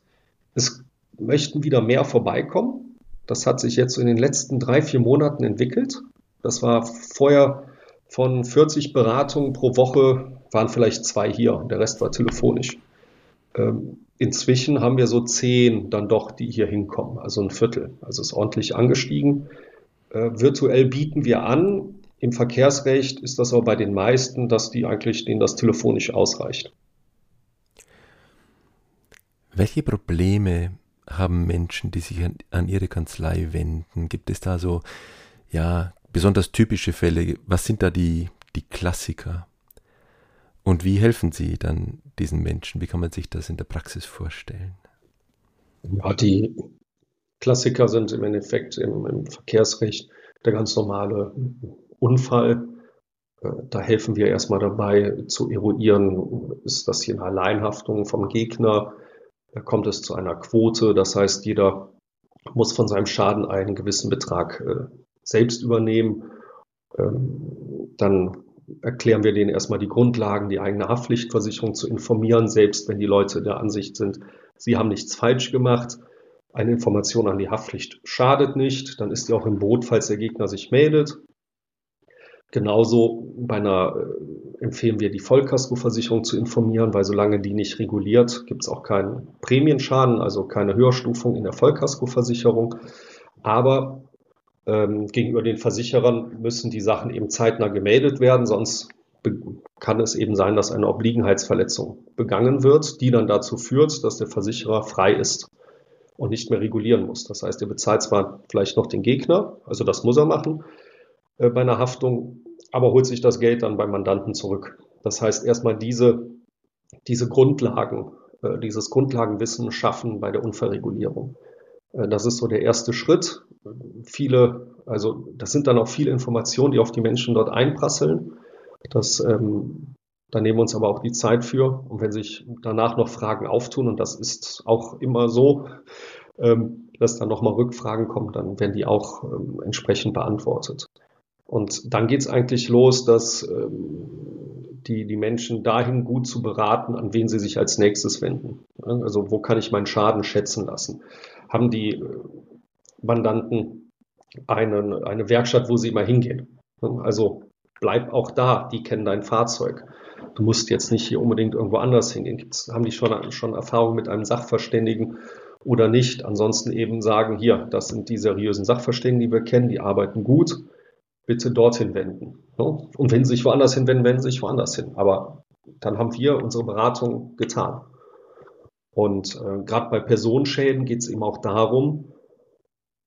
es möchten wieder mehr vorbeikommen. Das hat sich jetzt in den letzten drei, vier Monaten entwickelt. Das war vorher von 40 Beratungen pro Woche, waren vielleicht zwei hier und der Rest war telefonisch. Ähm, inzwischen haben wir so zehn dann doch, die hier hinkommen, also ein Viertel. Also ist ordentlich angestiegen. Äh, virtuell bieten wir an. Im Verkehrsrecht ist das aber bei den meisten, dass die eigentlich denen das telefonisch ausreicht. Welche Probleme haben Menschen, die sich an, an ihre Kanzlei wenden? Gibt es da so ja besonders typische Fälle? Was sind da die, die Klassiker? Und wie helfen Sie dann diesen Menschen? Wie kann man sich das in der Praxis vorstellen? Ja, die Klassiker sind im Endeffekt im, im Verkehrsrecht der ganz normale Unfall. Äh, da helfen wir erstmal dabei zu eruieren, ist das hier eine Alleinhaftung vom Gegner? Kommt es zu einer Quote? Das heißt, jeder muss von seinem Schaden einen gewissen Betrag äh, selbst übernehmen. Ähm, dann erklären wir denen erstmal die Grundlagen, die eigene Haftpflichtversicherung zu informieren, selbst wenn die Leute der Ansicht sind, sie haben nichts falsch gemacht. Eine Information an die Haftpflicht schadet nicht, dann ist die auch im Boot, falls der Gegner sich meldet. Genauso bei einer äh, empfehlen wir die Vollkaskoversicherung zu informieren, weil solange die nicht reguliert, gibt es auch keinen Prämienschaden, also keine Höherstufung in der Vollkaskoversicherung. Aber ähm, gegenüber den Versicherern müssen die Sachen eben zeitnah gemeldet werden, sonst kann es eben sein, dass eine Obliegenheitsverletzung begangen wird, die dann dazu führt, dass der Versicherer frei ist und nicht mehr regulieren muss. Das heißt, er bezahlt zwar vielleicht noch den Gegner, also das muss er machen äh, bei einer Haftung, aber holt sich das Geld dann beim Mandanten zurück. Das heißt, erstmal diese, diese Grundlagen, äh, dieses Grundlagenwissen schaffen bei der Unfallregulierung. Äh, das ist so der erste Schritt. Viele, also das sind dann auch viele Informationen, die auf die Menschen dort einprasseln. Das, ähm, da nehmen wir uns aber auch die Zeit für. Und wenn sich danach noch Fragen auftun, und das ist auch immer so, ähm, dass dann nochmal Rückfragen kommen, dann werden die auch ähm, entsprechend beantwortet. Und dann geht es eigentlich los, dass ähm, die, die Menschen dahin gut zu beraten, an wen sie sich als nächstes wenden. Also wo kann ich meinen Schaden schätzen lassen? Haben die äh, Mandanten einen, eine Werkstatt, wo sie immer hingehen. Also bleib auch da, die kennen dein Fahrzeug. Du musst jetzt nicht hier unbedingt irgendwo anders hingehen. Gibt's, haben die schon, schon Erfahrung mit einem Sachverständigen oder nicht? Ansonsten eben sagen, hier, das sind die seriösen Sachverständigen, die wir kennen, die arbeiten gut, bitte dorthin wenden. Und wenn sie sich woanders hinwenden, wenden sie sich woanders hin. Aber dann haben wir unsere Beratung getan. Und äh, gerade bei Personenschäden geht es eben auch darum,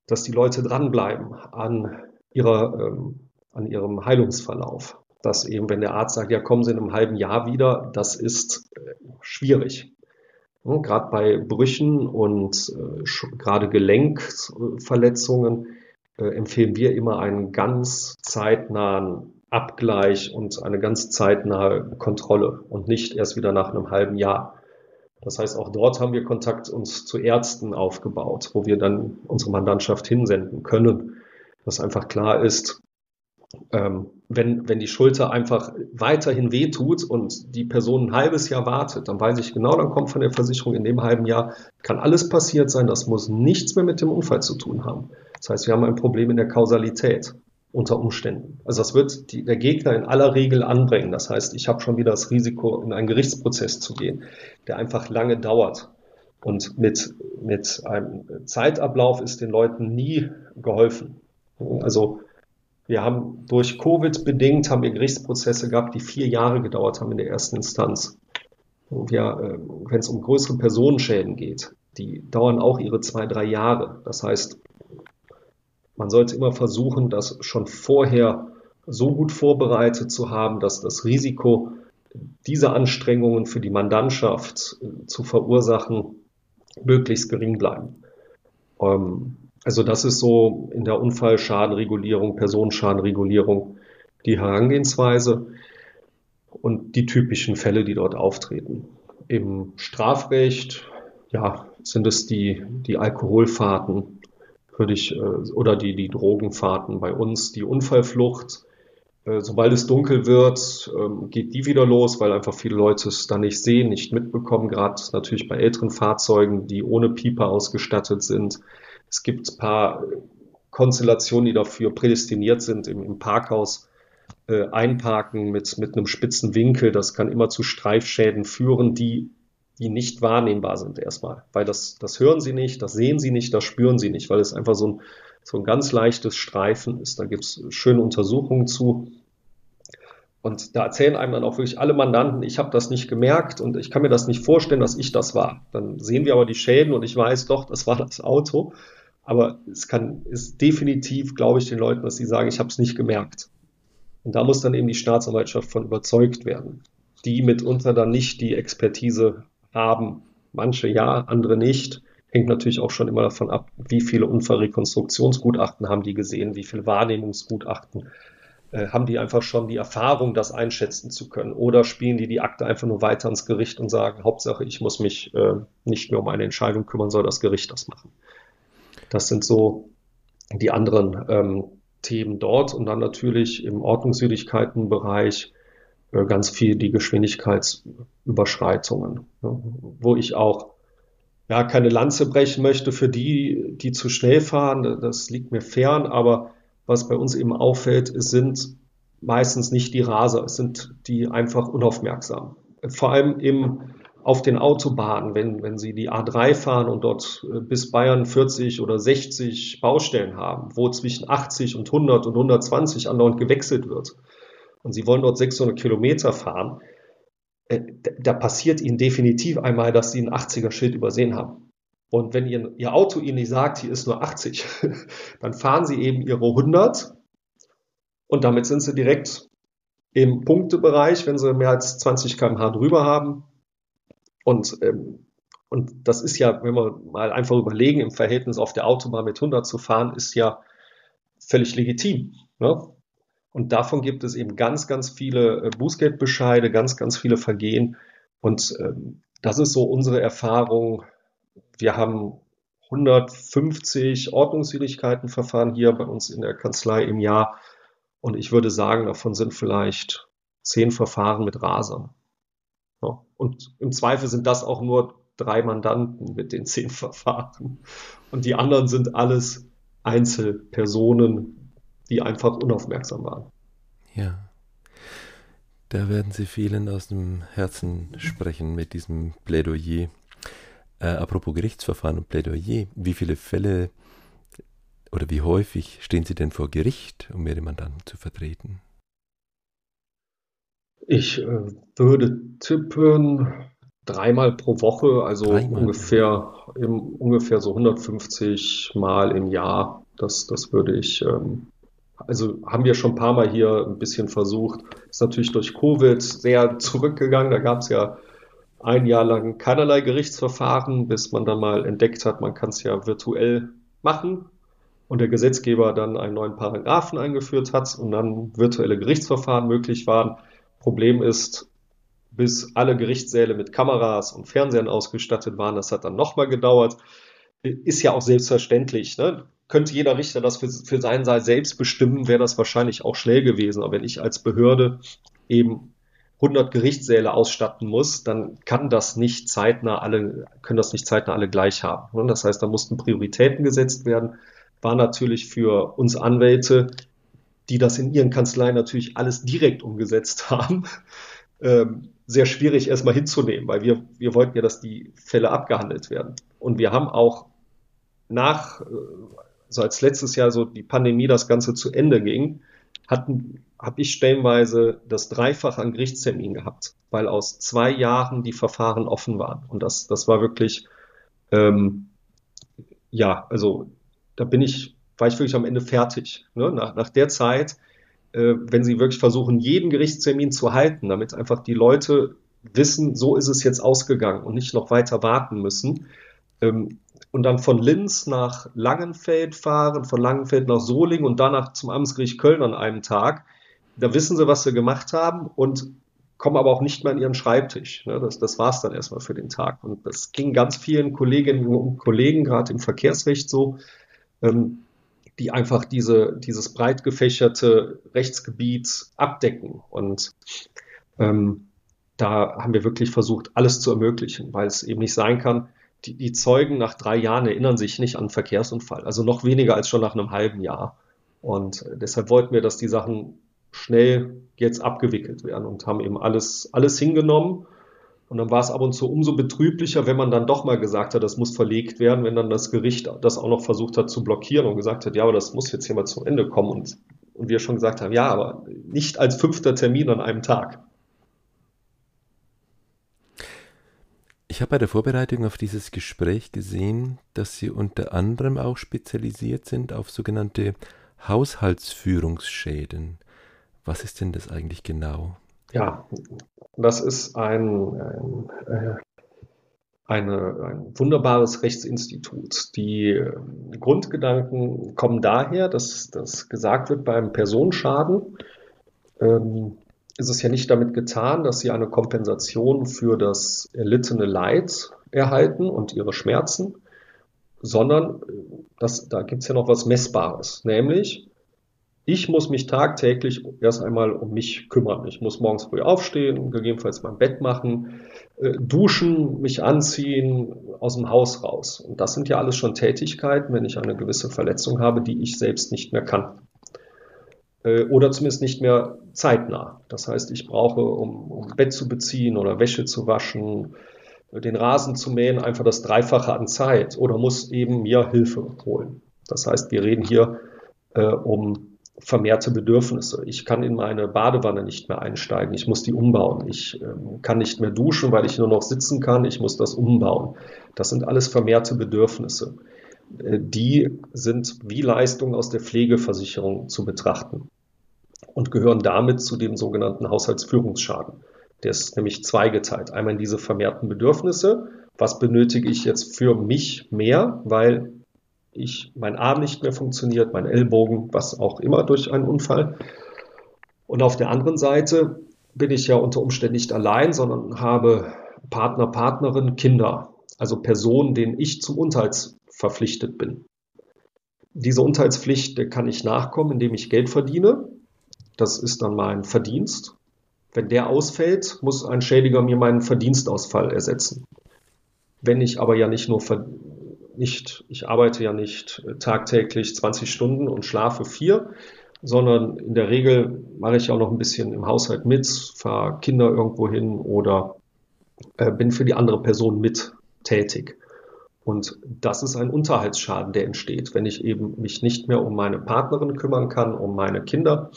dass die Leute dranbleiben an, ihrer, ähm, an ihrem Heilungsverlauf. dass eben, wenn der Arzt sagt, ja, kommen Sie in einem halben Jahr wieder, das ist äh, schwierig. Ja, gerade bei Brüchen und äh, gerade Gelenkverletzungen äh, empfehlen wir immer einen ganz zeitnahen Abgleich und eine ganz zeitnahe Kontrolle und nicht erst wieder nach einem halben Jahr. Das heißt, auch dort haben wir Kontakt uns zu Ärzten aufgebaut, wo wir dann unsere Mandantschaft hinsenden können, dass einfach klar ist, ähm, wenn, wenn die Schulter einfach weiterhin wehtut und die Person ein halbes Jahr wartet, dann weiß ich genau, dann kommt von der Versicherung in dem halben Jahr, kann alles passiert sein, das muss nichts mehr mit dem Unfall zu tun haben. Das heißt, wir haben ein Problem in der Kausalität unter Umständen. Also das wird die, der Gegner in aller Regel anbringen. Das heißt, ich habe schon wieder das Risiko, in einen Gerichtsprozess zu gehen, der einfach lange dauert. Und mit, mit einem Zeitablauf ist den Leuten nie geholfen. Also wir haben durch Covid bedingt, haben wir Gerichtsprozesse gehabt, die vier Jahre gedauert haben in der ersten Instanz. Ja, äh, wenn es um größere Personenschäden geht, die dauern auch ihre zwei, drei Jahre. Das heißt, man sollte immer versuchen, das schon vorher so gut vorbereitet zu haben, dass das Risiko, diese Anstrengungen für die Mandantschaft äh, zu verursachen, möglichst gering bleiben. Ähm, also das ist so in der Unfallschadenregulierung, Personenschadenregulierung die Herangehensweise und die typischen Fälle, die dort auftreten. Im Strafrecht, ja, sind es die, die Alkoholfahrten, würde ich, äh, oder die, die Drogenfahrten bei uns, die Unfallflucht. Äh, sobald es dunkel wird, ähm, geht die wieder los, weil einfach viele Leute es dann nicht sehen, nicht mitbekommen, gerade natürlich bei älteren Fahrzeugen, die ohne Pieper ausgestattet sind. Es gibt ein paar Konstellationen, die dafür prädestiniert sind, im, Parkhaus äh, einparken mit, mit einem spitzen Winkel. Das kann immer zu Streifschäden führen, die die nicht wahrnehmbar sind erstmal, weil das, das hören sie nicht, das sehen sie nicht, das spüren sie nicht, weil es einfach so ein, so ein ganz leichtes Streifen ist. Da gibt's schöne Untersuchungen zu. Und da erzählen einem dann auch wirklich alle Mandanten, ich habe das nicht gemerkt und ich kann mir das nicht vorstellen, dass ich das war. Dann sehen wir aber die Schäden und ich weiß doch, das war das Auto. Aber es kann, ist definitiv, glaube ich, den Leuten, dass sie sagen, ich habe es nicht gemerkt. Und da muss dann eben die Staatsanwaltschaft von überzeugt werden, die mitunter dann nicht die Expertise haben. Manche ja, andere nicht. Hängt natürlich auch schon immer davon ab, wie viele Unfallrekonstruktionsgutachten haben die gesehen, wie viele Wahrnehmungsgutachten äh, haben die einfach schon die Erfahrung, das einschätzen zu können. Oder spielen die die Akte einfach nur weiter ins Gericht und sagen, Hauptsache, ich muss mich äh, nicht mehr um eine Entscheidung kümmern, soll das Gericht das machen. Das sind so die anderen ähm, Themen dort. Und dann natürlich im Ordnungswidrigkeitenbereich äh, ganz viel die Geschwindigkeitsüberschreitungen, wo ich auch ja keine Lanze brechen möchte für die, die zu schnell fahren. Das liegt mir fern, aber was bei uns eben auffällt, es sind meistens nicht die Raser, es sind die einfach unaufmerksam. Vor allem im, auf den Autobahnen, wenn, wenn Sie die A3 fahren und dort äh, bis Bayern 40 oder 60 Baustellen haben, wo zwischen 80 und 100 und 120 andauernd gewechselt wird und Sie wollen dort 600 Kilometer fahren, äh, da passiert Ihnen definitiv einmal, dass Sie ein 80er-Schild übersehen haben. Und wenn ihr, Ihr Auto Ihnen nicht sagt, hier ist nur 80, dann fahren Sie eben Ihre 100 und damit sind Sie direkt im Punktebereich, wenn Sie mehr als 20 km/h drüber haben. Und, ähm, und das ist ja, wenn wir mal einfach überlegen, im Verhältnis auf der Autobahn mit 100 zu fahren, ist ja völlig legitim. Ne? Und davon gibt es eben ganz, ganz viele äh, Bußgeldbescheide, ganz, ganz viele Vergehen. Und ähm, das ist so unsere Erfahrung. Wir haben 150 Ordnungswidrigkeitenverfahren hier bei uns in der Kanzlei im Jahr. Und ich würde sagen, davon sind vielleicht zehn Verfahren mit Rasern. Und im Zweifel sind das auch nur drei Mandanten mit den zehn Verfahren. Und die anderen sind alles Einzelpersonen, die einfach unaufmerksam waren. Ja. Da werden Sie vielen aus dem Herzen sprechen mit diesem Plädoyer. Äh, apropos Gerichtsverfahren und Plädoyer, wie viele Fälle oder wie häufig stehen Sie denn vor Gericht, um Ihre Mandanten zu vertreten? Ich äh, würde tippen dreimal pro Woche, also dreimal. ungefähr im, ungefähr so 150 Mal im Jahr. Das, das würde ich ähm, also haben wir schon ein paar Mal hier ein bisschen versucht. Ist natürlich durch Covid sehr zurückgegangen. Da gab es ja ein Jahr lang keinerlei Gerichtsverfahren, bis man dann mal entdeckt hat, man kann es ja virtuell machen und der Gesetzgeber dann einen neuen Paragraphen eingeführt hat und dann virtuelle Gerichtsverfahren möglich waren. Problem ist, bis alle Gerichtssäle mit Kameras und Fernsehern ausgestattet waren, das hat dann nochmal gedauert. Ist ja auch selbstverständlich. Ne? Könnte jeder Richter das für, für seinen Saal selbst bestimmen, wäre das wahrscheinlich auch schnell gewesen. Aber wenn ich als Behörde eben 100 Gerichtssäle ausstatten muss, dann kann das nicht zeitnah alle, können das nicht zeitnah alle gleich haben. Das heißt, da mussten Prioritäten gesetzt werden. War natürlich für uns Anwälte, die das in ihren Kanzleien natürlich alles direkt umgesetzt haben, ähm, sehr schwierig erstmal hinzunehmen, weil wir, wir wollten ja, dass die Fälle abgehandelt werden. Und wir haben auch nach, so als letztes Jahr so die Pandemie das Ganze zu Ende ging, hatten habe ich stellenweise das Dreifach an Gerichtstermin gehabt, weil aus zwei Jahren die Verfahren offen waren. Und das, das war wirklich, ähm, ja, also da bin ich, war ich wirklich am Ende fertig. Ne? Nach, nach der Zeit, äh, wenn sie wirklich versuchen, jeden Gerichtstermin zu halten, damit einfach die Leute wissen, so ist es jetzt ausgegangen und nicht noch weiter warten müssen. Ähm, und dann von Linz nach Langenfeld fahren, von Langenfeld nach Solingen und danach zum Amtsgericht Köln an einem Tag da wissen sie, was sie gemacht haben und kommen aber auch nicht mehr an ihren Schreibtisch. Ne? Das, das war es dann erstmal für den Tag. Und das ging ganz vielen Kolleginnen und Kollegen, gerade im Verkehrsrecht so, ähm, die einfach diese, dieses breit gefächerte Rechtsgebiet abdecken. Und ähm, da haben wir wirklich versucht, alles zu ermöglichen, weil es eben nicht sein kann, die, die Zeugen nach drei Jahren erinnern sich nicht an Verkehrsunfall, also noch weniger als schon nach einem halben Jahr. Und deshalb wollten wir, dass die Sachen schnell jetzt abgewickelt werden und haben eben alles, alles hingenommen. Und dann war es ab und zu umso betrüblicher, wenn man dann doch mal gesagt hat, das muss verlegt werden, wenn dann das Gericht das auch noch versucht hat zu blockieren und gesagt hat, ja, aber das muss jetzt hier mal zum Ende kommen. Und, und wir schon gesagt haben, ja, aber nicht als fünfter Termin an einem Tag. Ich habe bei der Vorbereitung auf dieses Gespräch gesehen, dass Sie unter anderem auch spezialisiert sind auf sogenannte Haushaltsführungsschäden. Was ist denn das eigentlich genau? Ja, das ist ein, ein, äh, eine, ein wunderbares Rechtsinstitut. Die äh, Grundgedanken kommen daher, dass, dass gesagt wird, beim Personenschaden ähm, ist es ja nicht damit getan, dass sie eine Kompensation für das erlittene Leid erhalten und ihre Schmerzen, sondern äh, das, da gibt es ja noch was Messbares, nämlich ich muss mich tagtäglich erst einmal um mich kümmern. Ich muss morgens früh aufstehen, gegebenenfalls mein Bett machen, äh, duschen, mich anziehen, aus dem Haus raus. Und das sind ja alles schon Tätigkeiten, wenn ich eine gewisse Verletzung habe, die ich selbst nicht mehr kann. Äh, oder zumindest nicht mehr zeitnah. Das heißt, ich brauche, um, um Bett zu beziehen oder Wäsche zu waschen, den Rasen zu mähen, einfach das Dreifache an Zeit oder muss eben mir Hilfe holen. Das heißt, wir reden hier äh, um vermehrte Bedürfnisse. Ich kann in meine Badewanne nicht mehr einsteigen. Ich muss die umbauen. Ich ähm, kann nicht mehr duschen, weil ich nur noch sitzen kann. Ich muss das umbauen. Das sind alles vermehrte Bedürfnisse. Äh, die sind wie Leistungen aus der Pflegeversicherung zu betrachten und gehören damit zu dem sogenannten Haushaltsführungsschaden. Der ist nämlich zweigeteilt. Einmal in diese vermehrten Bedürfnisse. Was benötige ich jetzt für mich mehr, weil ich, mein Arm nicht mehr funktioniert, mein Ellbogen, was auch immer durch einen Unfall. Und auf der anderen Seite bin ich ja unter Umständen nicht allein, sondern habe Partner, Partnerin, Kinder, also Personen, denen ich zum Unterhalt verpflichtet bin. Diese Unterhaltspflicht kann ich nachkommen, indem ich Geld verdiene. Das ist dann mein Verdienst. Wenn der ausfällt, muss ein Schädiger mir meinen Verdienstausfall ersetzen. Wenn ich aber ja nicht nur nicht, ich arbeite ja nicht äh, tagtäglich 20 Stunden und schlafe vier, sondern in der Regel mache ich auch noch ein bisschen im Haushalt mit, fahre Kinder irgendwo hin oder äh, bin für die andere Person mit tätig. Und das ist ein Unterhaltsschaden, der entsteht, wenn ich eben mich nicht mehr um meine Partnerin kümmern kann, um meine Kinder.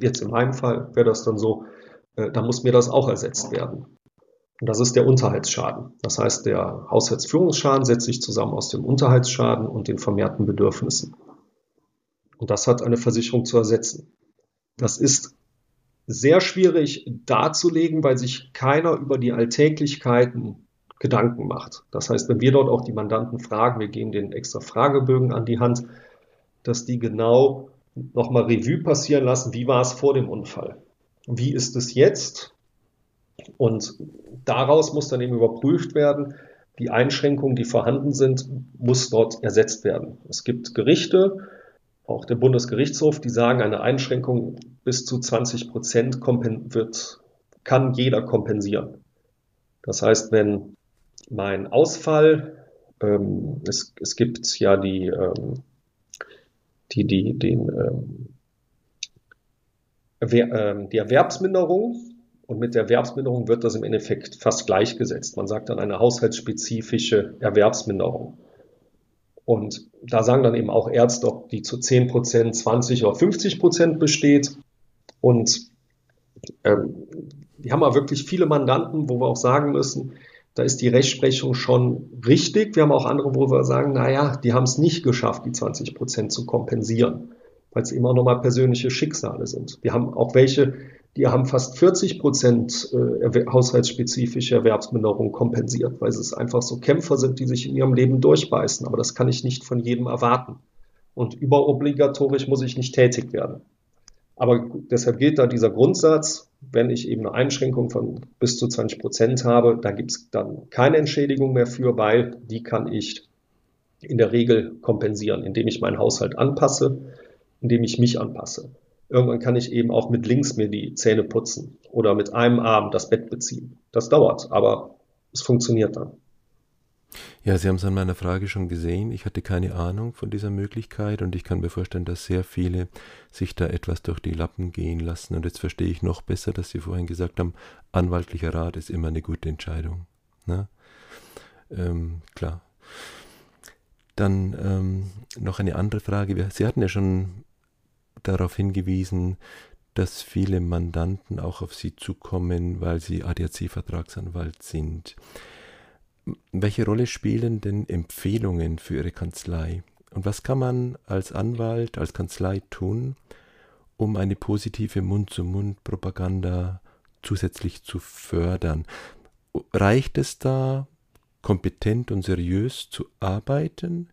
Jetzt in meinem Fall wäre das dann so, äh, da muss mir das auch ersetzt werden. Und das ist der Unterhaltsschaden. Das heißt, der Haushaltsführungsschaden setzt sich zusammen aus dem Unterhaltsschaden und den vermehrten Bedürfnissen. Und das hat eine Versicherung zu ersetzen. Das ist sehr schwierig darzulegen, weil sich keiner über die Alltäglichkeiten Gedanken macht. Das heißt, wenn wir dort auch die Mandanten fragen, wir geben den extra Fragebögen an die Hand, dass die genau nochmal Revue passieren lassen, wie war es vor dem Unfall? Wie ist es jetzt? Und daraus muss dann eben überprüft werden, die Einschränkungen, die vorhanden sind, muss dort ersetzt werden. Es gibt Gerichte, auch der Bundesgerichtshof, die sagen, eine Einschränkung bis zu 20 Prozent wird, kann jeder kompensieren. Das heißt, wenn mein Ausfall, ähm, es, es gibt ja die, ähm, die, die, den, ähm, ähm, die Erwerbsminderung und mit der Erwerbsminderung wird das im Endeffekt fast gleichgesetzt. Man sagt dann eine haushaltsspezifische Erwerbsminderung. Und da sagen dann eben auch Ärzte, ob die zu 10 Prozent, 20 oder 50 Prozent besteht. Und ähm, wir haben aber wirklich viele Mandanten, wo wir auch sagen müssen, da ist die Rechtsprechung schon richtig. Wir haben auch andere, wo wir sagen, naja, die haben es nicht geschafft, die 20 Prozent zu kompensieren, weil es immer nochmal persönliche Schicksale sind. Wir haben auch welche, die haben fast 40 Prozent äh, haushaltsspezifische Erwerbsminderung kompensiert, weil es einfach so Kämpfer sind, die sich in ihrem Leben durchbeißen. Aber das kann ich nicht von jedem erwarten. Und überobligatorisch muss ich nicht tätig werden. Aber deshalb gilt da dieser Grundsatz, wenn ich eben eine Einschränkung von bis zu 20 Prozent habe, da gibt es dann keine Entschädigung mehr für, weil die kann ich in der Regel kompensieren, indem ich meinen Haushalt anpasse, indem ich mich anpasse. Irgendwann kann ich eben auch mit links mir die Zähne putzen oder mit einem Arm das Bett beziehen. Das dauert, aber es funktioniert dann. Ja, Sie haben es an meiner Frage schon gesehen. Ich hatte keine Ahnung von dieser Möglichkeit und ich kann mir vorstellen, dass sehr viele sich da etwas durch die Lappen gehen lassen. Und jetzt verstehe ich noch besser, dass Sie vorhin gesagt haben, anwaltlicher Rat ist immer eine gute Entscheidung. Ne? Ähm, klar. Dann ähm, noch eine andere Frage. Sie hatten ja schon darauf hingewiesen, dass viele Mandanten auch auf Sie zukommen, weil Sie ADAC-Vertragsanwalt sind. Welche Rolle spielen denn Empfehlungen für Ihre Kanzlei? Und was kann man als Anwalt, als Kanzlei tun, um eine positive Mund-zu-Mund-Propaganda zusätzlich zu fördern? Reicht es da, kompetent und seriös zu arbeiten?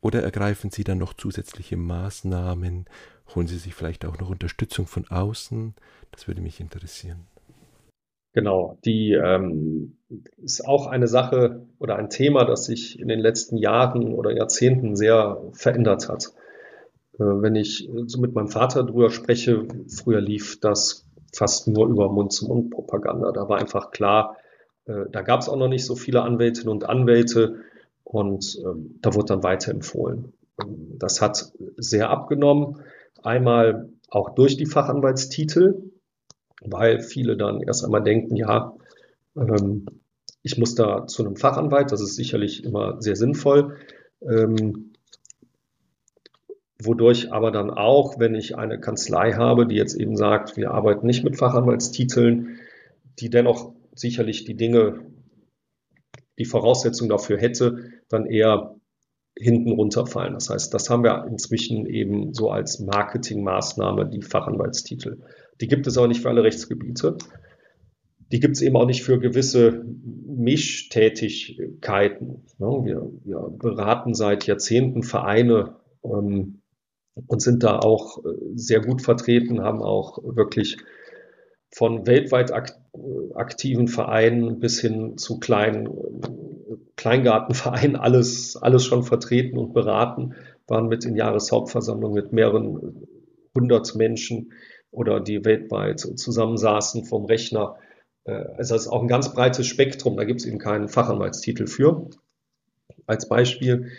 Oder ergreifen Sie dann noch zusätzliche Maßnahmen, Holen Sie sich vielleicht auch noch Unterstützung von außen? Das würde mich interessieren. Genau, die ähm, ist auch eine Sache oder ein Thema, das sich in den letzten Jahren oder Jahrzehnten sehr verändert hat. Äh, wenn ich so mit meinem Vater drüber spreche, früher lief das fast nur über Mund-zu-Mund-Propaganda. Da war einfach klar, äh, da gab es auch noch nicht so viele Anwältinnen und Anwälte und äh, da wurde dann weiterempfohlen. Das hat sehr abgenommen. Einmal auch durch die Fachanwaltstitel, weil viele dann erst einmal denken, ja, ähm, ich muss da zu einem Fachanwalt, das ist sicherlich immer sehr sinnvoll. Ähm, wodurch aber dann auch, wenn ich eine Kanzlei habe, die jetzt eben sagt, wir arbeiten nicht mit Fachanwaltstiteln, die dennoch sicherlich die Dinge, die Voraussetzung dafür hätte, dann eher hinten runterfallen. Das heißt, das haben wir inzwischen eben so als Marketingmaßnahme, die Fachanwaltstitel. Die gibt es aber nicht für alle Rechtsgebiete. Die gibt es eben auch nicht für gewisse Mischtätigkeiten. Wir, wir beraten seit Jahrzehnten Vereine ähm, und sind da auch äh, sehr gut vertreten, haben auch wirklich von weltweit aktiven Vereinen bis hin zu kleinen Kleingartenvereinen alles, alles schon vertreten und beraten, waren mit in Jahreshauptversammlungen mit mehreren hundert Menschen oder die weltweit zusammensaßen vom Rechner. Äh, also das ist auch ein ganz breites Spektrum, da gibt es eben keinen Fachanwaltstitel für. Als Beispiel.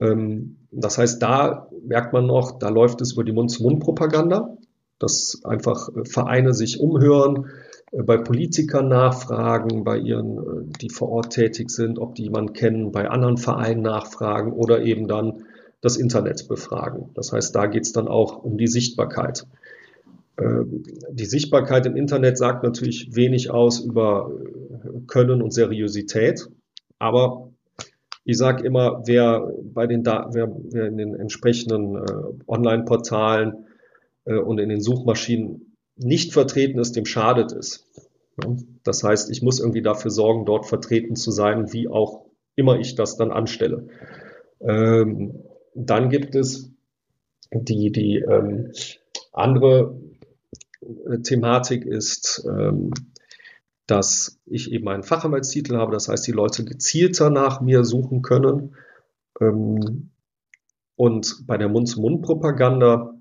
Ähm, das heißt, da merkt man noch, da läuft es über die Mund-zu-Mund-Propaganda, dass einfach Vereine sich umhören, äh, bei Politikern nachfragen, bei ihren, äh, die vor Ort tätig sind, ob die jemanden kennen, bei anderen Vereinen nachfragen oder eben dann das Internet befragen. Das heißt, da geht es dann auch um die Sichtbarkeit. Ähm, die Sichtbarkeit im Internet sagt natürlich wenig aus über äh, Können und Seriosität, aber Ich sage immer, wer bei den wer, wer in den entsprechenden äh, Online-Portalen äh, und in den Suchmaschinen nicht vertreten ist, dem schadet es. Ja? Das heißt, ich muss irgendwie dafür sorgen, dort vertreten zu sein, wie auch immer ich das dann anstelle. Ähm, dann gibt es die, die ähm, andere Thematik ist, ähm, dass ich eben einen Facharbeitstitel habe, das heißt, die Leute gezielter nach mir suchen können. Ähm, und bei der Mund-zu-Mund-Propaganda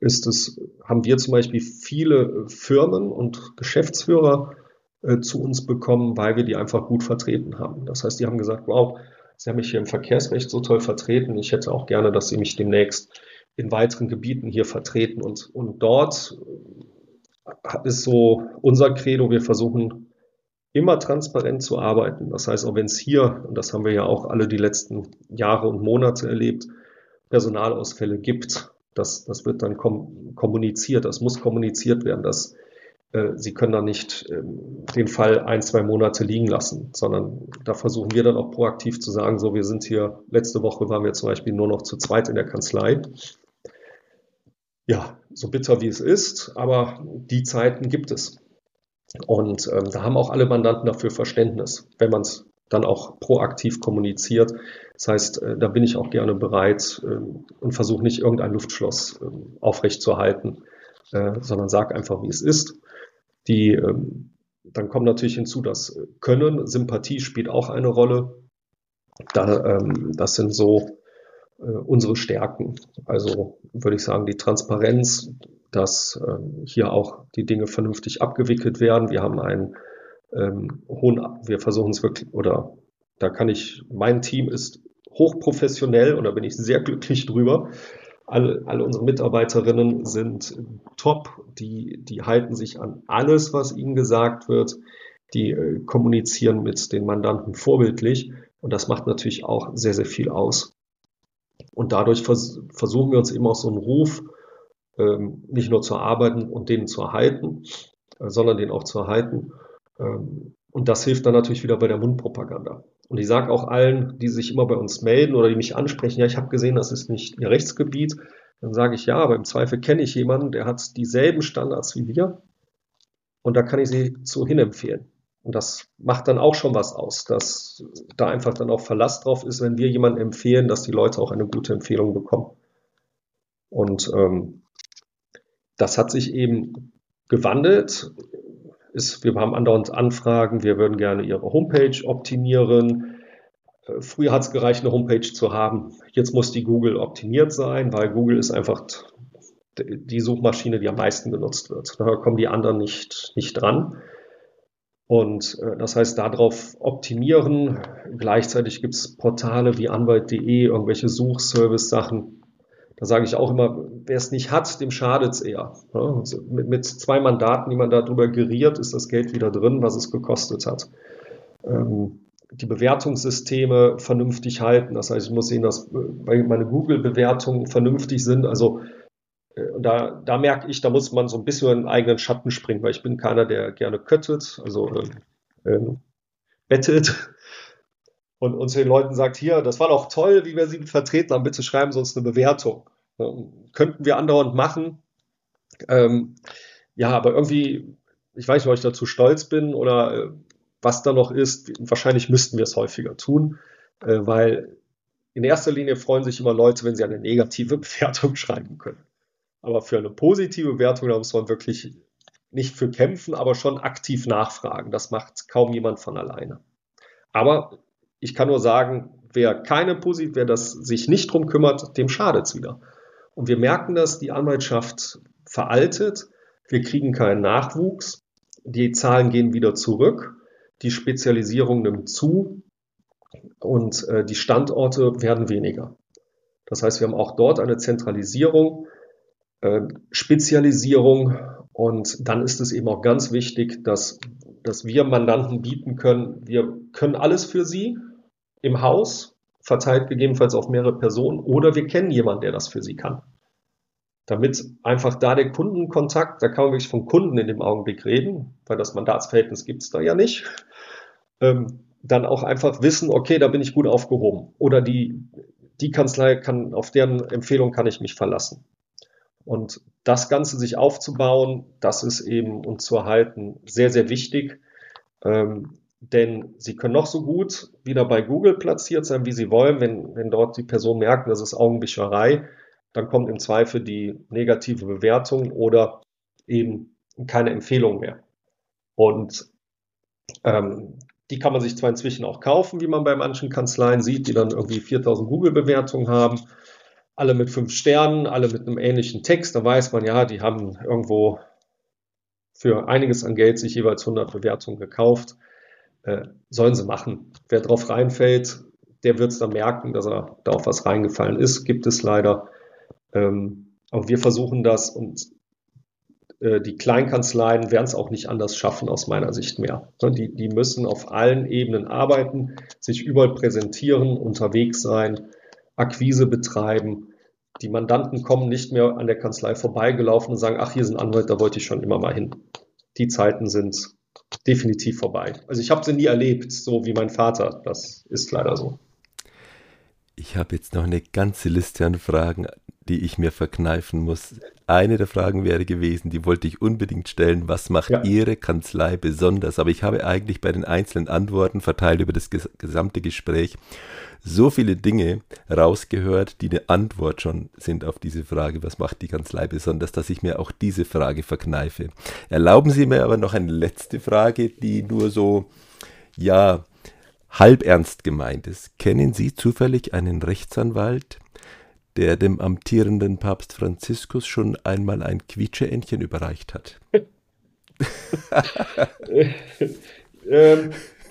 ist es, haben wir zum Beispiel viele Firmen und Geschäftsführer äh, zu uns bekommen, weil wir die einfach gut vertreten haben. Das heißt, die haben gesagt, wow, Sie haben mich hier im Verkehrsrecht so toll vertreten. Ich hätte auch gerne, dass Sie mich demnächst in weiteren Gebieten hier vertreten. Und, und dort ist so unser Credo, wir versuchen immer transparent zu arbeiten. Das heißt, auch wenn es hier, und das haben wir ja auch alle die letzten Jahre und Monate erlebt, Personalausfälle gibt, das, das wird dann kom kommuniziert, das muss kommuniziert werden, dass äh, Sie können da nicht äh, den Fall ein, zwei Monate liegen lassen, sondern da versuchen wir dann auch proaktiv zu sagen, so, wir sind hier, letzte Woche waren wir zum Beispiel nur noch zu zweit in der Kanzlei ja, so bitter wie es ist, aber die Zeiten gibt es. Und ähm, da haben auch alle Mandanten dafür Verständnis, wenn man es dann auch proaktiv kommuniziert. Das heißt, äh, da bin ich auch gerne bereit äh, und versuche nicht irgendein Luftschloss äh, aufrechtzuerhalten, äh, sondern sage einfach, wie es ist. Die, ähm, dann kommt natürlich hinzu, dass Können, Sympathie spielt auch eine Rolle. Da, ähm, das sind so äh, unsere Stärken. Also würde ich sagen, die Transparenz, dass ähm, hier auch die Dinge vernünftig abgewickelt werden. Wir haben einen ähm, hohen, wir versuchen es wirklich, oder da kann ich, mein Team ist hochprofessionell und da bin ich sehr glücklich drüber. Alle, alle unsere Mitarbeiterinnen sind top, die, die halten sich an alles, was ihnen gesagt wird, die äh, kommunizieren mit den Mandanten vorbildlich und das macht natürlich auch sehr, sehr viel aus. Und dadurch vers versuchen wir uns eben auch so einen Ruf ähm, nicht nur zu arbeiten und den zu erhalten, äh, sondern den auch zu erhalten. Ähm, und das hilft dann natürlich wieder bei der Mundpropaganda. Und ich sage auch allen, die sich immer bei uns melden oder die mich ansprechen, ja, ich habe gesehen, das ist nicht ihr Rechtsgebiet. Dann sage ich, ja, aber im Zweifel kenne ich jemanden, der hat dieselben Standards wie wir. Und da kann ich sie zu hin empfehlen. Und das macht dann auch schon was aus, dass da einfach dann auch Verlass drauf ist, wenn wir jemanden empfehlen, dass die Leute auch eine gute Empfehlung bekommen. Und ähm, das hat sich eben gewandelt. Ist, wir haben andauernd Anfragen, wir würden gerne Ihre Homepage optimieren. Äh, früher hat es gereicht, eine Homepage zu haben. Jetzt muss die Google optimiert sein, weil Google ist einfach die Suchmaschine, die am meisten genutzt wird. Da kommen die anderen nicht, nicht dran. Und äh, das heißt, darauf optimieren. Gleichzeitig gibt es Portale wie Anwalt.de, irgendwelche Suchservice-Sachen. Da sage ich auch immer, wer es nicht hat, dem schadet es eher. Also mit, mit, zwei Mandaten, die man darüber geriert, ist das Geld wieder drin, was es gekostet hat. Ähm, die Bewertungssysteme vernünftig halten. Das heißt, ich muss sehen, dass äh, meine Google-Bewertungen vernünftig sind. Also äh, da, da merke ich, da muss man so ein bisschen in den eigenen Schatten springen, weil ich bin keiner, der gerne köttet, also ähm, bettet und, und zu den Leuten sagt, hier, das war doch toll, wie wir Sie vertreten haben, bitte schreiben Sie uns eine Bewertung. Könnten wir andauernd machen. Ähm, ja, aber irgendwie, ich weiß nicht, ob ich dazu stolz bin oder äh, was da noch ist. Wahrscheinlich müssten wir es häufiger tun, äh, weil in erster Linie freuen sich immer Leute, wenn sie eine negative Bewertung schreiben können. Aber für eine positive Wertung, da muss man wirklich nicht für kämpfen, aber schon aktiv nachfragen. Das macht kaum jemand von alleine. Aber ich kann nur sagen, wer keine positiv, wer das sich nicht drum kümmert, dem schadet es wieder. Und wir merken dass die Anwaltschaft veraltet. Wir kriegen keinen Nachwuchs. Die Zahlen gehen wieder zurück. Die Spezialisierung nimmt zu und äh, die Standorte werden weniger. Das heißt, wir haben auch dort eine Zentralisierung äh, Spezialisierung. Und dann ist es eben auch ganz wichtig, dass, dass wir Mandanten bieten können, wir können alles für sie im Haus, verteilt gegebenenfalls auf mehrere Personen, oder wir kennen jemanden, der das für sie kann. Damit einfach da der Kundenkontakt, da kann man wirklich von Kunden in dem Augenblick reden, weil das Mandatsverhältnis gibt es da ja nicht. Ähm, dann auch einfach wissen, okay, da bin ich gut aufgehoben. Oder die, die Kanzlei kann, auf deren Empfehlung kann ich mich verlassen. Und das Ganze sich aufzubauen, das ist eben und zu erhalten sehr, sehr wichtig. Ähm, denn sie können noch so gut wieder bei Google platziert sein, wie sie wollen. Wenn, wenn dort die Person merkt, das ist Augenwischerei, dann kommt im Zweifel die negative Bewertung oder eben keine Empfehlung mehr. Und ähm, die kann man sich zwar inzwischen auch kaufen, wie man bei manchen Kanzleien sieht, die dann irgendwie 4000 Google-Bewertungen haben, alle mit fünf Sternen, alle mit einem ähnlichen Text. Da weiß man ja, die haben irgendwo für einiges an Geld sich jeweils 100 Bewertungen gekauft. Äh, sollen sie machen. Wer drauf reinfällt, der wird es dann merken, dass er da auf was reingefallen ist. Gibt es leider. Ähm, aber wir versuchen das und äh, die Kleinkanzleien werden es auch nicht anders schaffen, aus meiner Sicht mehr. Die, die müssen auf allen Ebenen arbeiten, sich überall präsentieren, unterwegs sein, Akquise betreiben. Die Mandanten kommen nicht mehr an der Kanzlei vorbeigelaufen und sagen, ach, hier sind Anwalt, da wollte ich schon immer mal hin. Die Zeiten sind definitiv vorbei. Also ich habe sie nie erlebt, so wie mein Vater. Das ist leider so. Ich habe jetzt noch eine ganze Liste an Fragen, die ich mir verkneifen muss. Eine der Fragen wäre gewesen, die wollte ich unbedingt stellen, was macht ja. Ihre Kanzlei besonders? Aber ich habe eigentlich bei den einzelnen Antworten verteilt über das gesamte Gespräch so viele Dinge rausgehört, die eine Antwort schon sind auf diese Frage, was macht die Kanzlei besonders, dass ich mir auch diese Frage verkneife. Erlauben Sie mir aber noch eine letzte Frage, die nur so, ja, halb ernst gemeint ist. Kennen Sie zufällig einen Rechtsanwalt, der dem amtierenden Papst Franziskus schon einmal ein Quietscheentchen überreicht hat? ähm,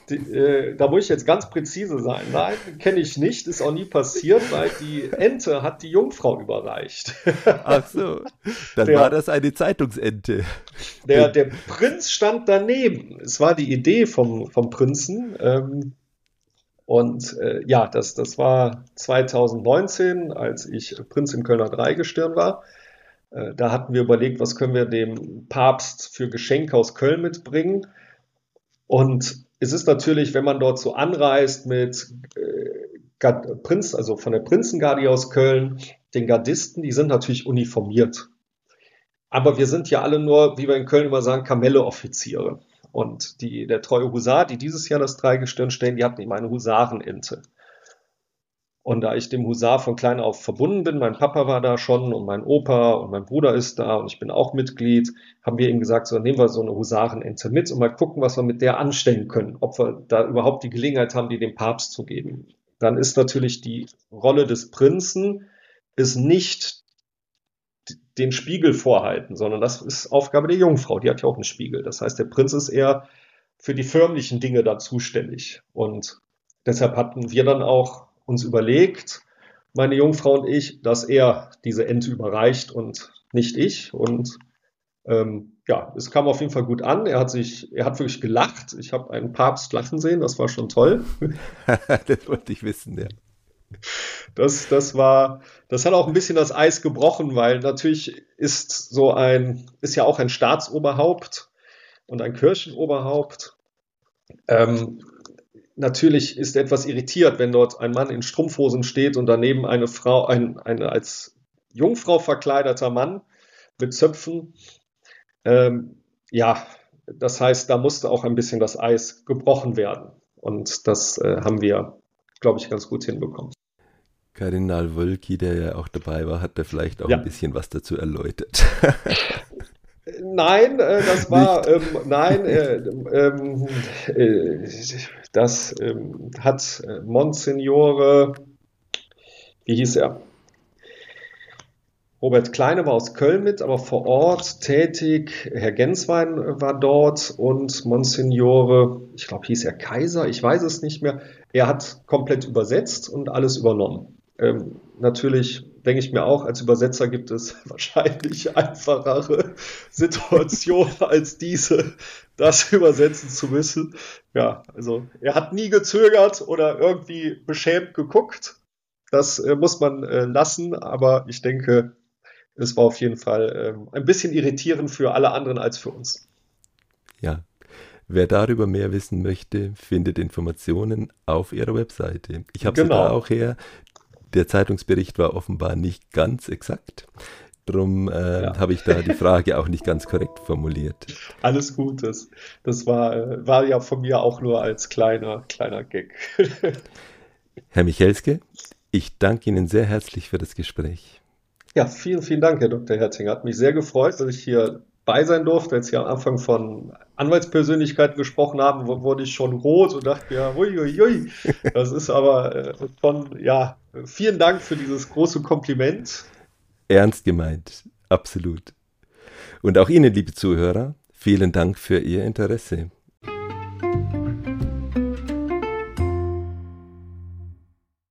die, äh, da muss ich jetzt ganz präzise sein. Nein, kenne ich nicht, ist auch nie passiert, weil die Ente hat die Jungfrau überreicht. Ach so, dann der, war das eine Zeitungsente. Der, der Prinz stand daneben. Es war die Idee vom, vom Prinzen. Ähm, und äh, ja, das, das war 2019, als ich Prinz im Kölner Dreigestirn war. Äh, da hatten wir überlegt, was können wir dem Papst für Geschenke aus Köln mitbringen. Und es ist natürlich, wenn man dort so anreist mit äh, Prinz, also von der Prinzengarde aus Köln, den Gardisten, die sind natürlich uniformiert. Aber wir sind ja alle nur, wie wir in Köln immer sagen, Kamelle-Offiziere. Und die, der treue Husar, die dieses Jahr das Dreigestirn stellen, die hatten eben eine Husarenente. Und da ich dem Husar von klein auf verbunden bin, mein Papa war da schon und mein Opa und mein Bruder ist da und ich bin auch Mitglied, haben wir ihm gesagt, so nehmen wir so eine Husarenente mit und mal gucken, was wir mit der anstellen können, ob wir da überhaupt die Gelegenheit haben, die dem Papst zu geben. Dann ist natürlich die Rolle des Prinzen ist nicht den Spiegel vorhalten, sondern das ist Aufgabe der Jungfrau, die hat ja auch einen Spiegel. Das heißt, der Prinz ist eher für die förmlichen Dinge da zuständig. Und deshalb hatten wir dann auch uns überlegt, meine Jungfrau und ich, dass er diese Ente überreicht und nicht ich. Und ähm, ja, es kam auf jeden Fall gut an. Er hat sich, er hat wirklich gelacht. Ich habe einen Papst lachen sehen, das war schon toll. das wollte ich wissen, ja. Das, das war, das hat auch ein bisschen das Eis gebrochen, weil natürlich ist so ein, ist ja auch ein Staatsoberhaupt und ein Kirchenoberhaupt. Ähm, natürlich ist etwas irritiert, wenn dort ein Mann in Strumpfhosen steht und daneben eine Frau, ein, eine als Jungfrau verkleideter Mann mit Zöpfen. Ähm, ja, das heißt, da musste auch ein bisschen das Eis gebrochen werden. Und das äh, haben wir, glaube ich, ganz gut hinbekommen. Kardinal Wölki, der ja auch dabei war, hat da vielleicht auch ja. ein bisschen was dazu erläutert. Nein, äh, das war, ähm, nein, äh, ähm, äh, das ähm, hat äh, Monsignore, wie hieß er? Robert Kleine war aus Köln mit, aber vor Ort tätig. Herr Genswein war dort und Monsignore, ich glaube, hieß er Kaiser, ich weiß es nicht mehr. Er hat komplett übersetzt und alles übernommen. Ähm, natürlich denke ich mir auch, als Übersetzer gibt es wahrscheinlich einfachere Situationen als diese, das übersetzen zu müssen. Ja, also er hat nie gezögert oder irgendwie beschämt geguckt. Das äh, muss man äh, lassen, aber ich denke, es war auf jeden Fall äh, ein bisschen irritierend für alle anderen als für uns. Ja, Wer darüber mehr wissen möchte, findet Informationen auf ihrer Webseite. Ich habe genau. sie da auch her. Der Zeitungsbericht war offenbar nicht ganz exakt. Darum äh, ja. habe ich da die Frage auch nicht ganz korrekt formuliert. Alles gut, das, das war, war ja von mir auch nur als kleiner, kleiner Gag. Herr Michelske, ich danke Ihnen sehr herzlich für das Gespräch. Ja, vielen, vielen Dank, Herr Dr. Herzinger. Hat mich sehr gefreut, dass ich hier bei sein durfte. Als Sie am Anfang von Anwaltspersönlichkeiten gesprochen haben, wurde ich schon rot und dachte, ja, ui, Das ist aber äh, schon, ja, vielen Dank für dieses große Kompliment. Ernst gemeint, absolut. Und auch Ihnen, liebe Zuhörer, vielen Dank für Ihr Interesse.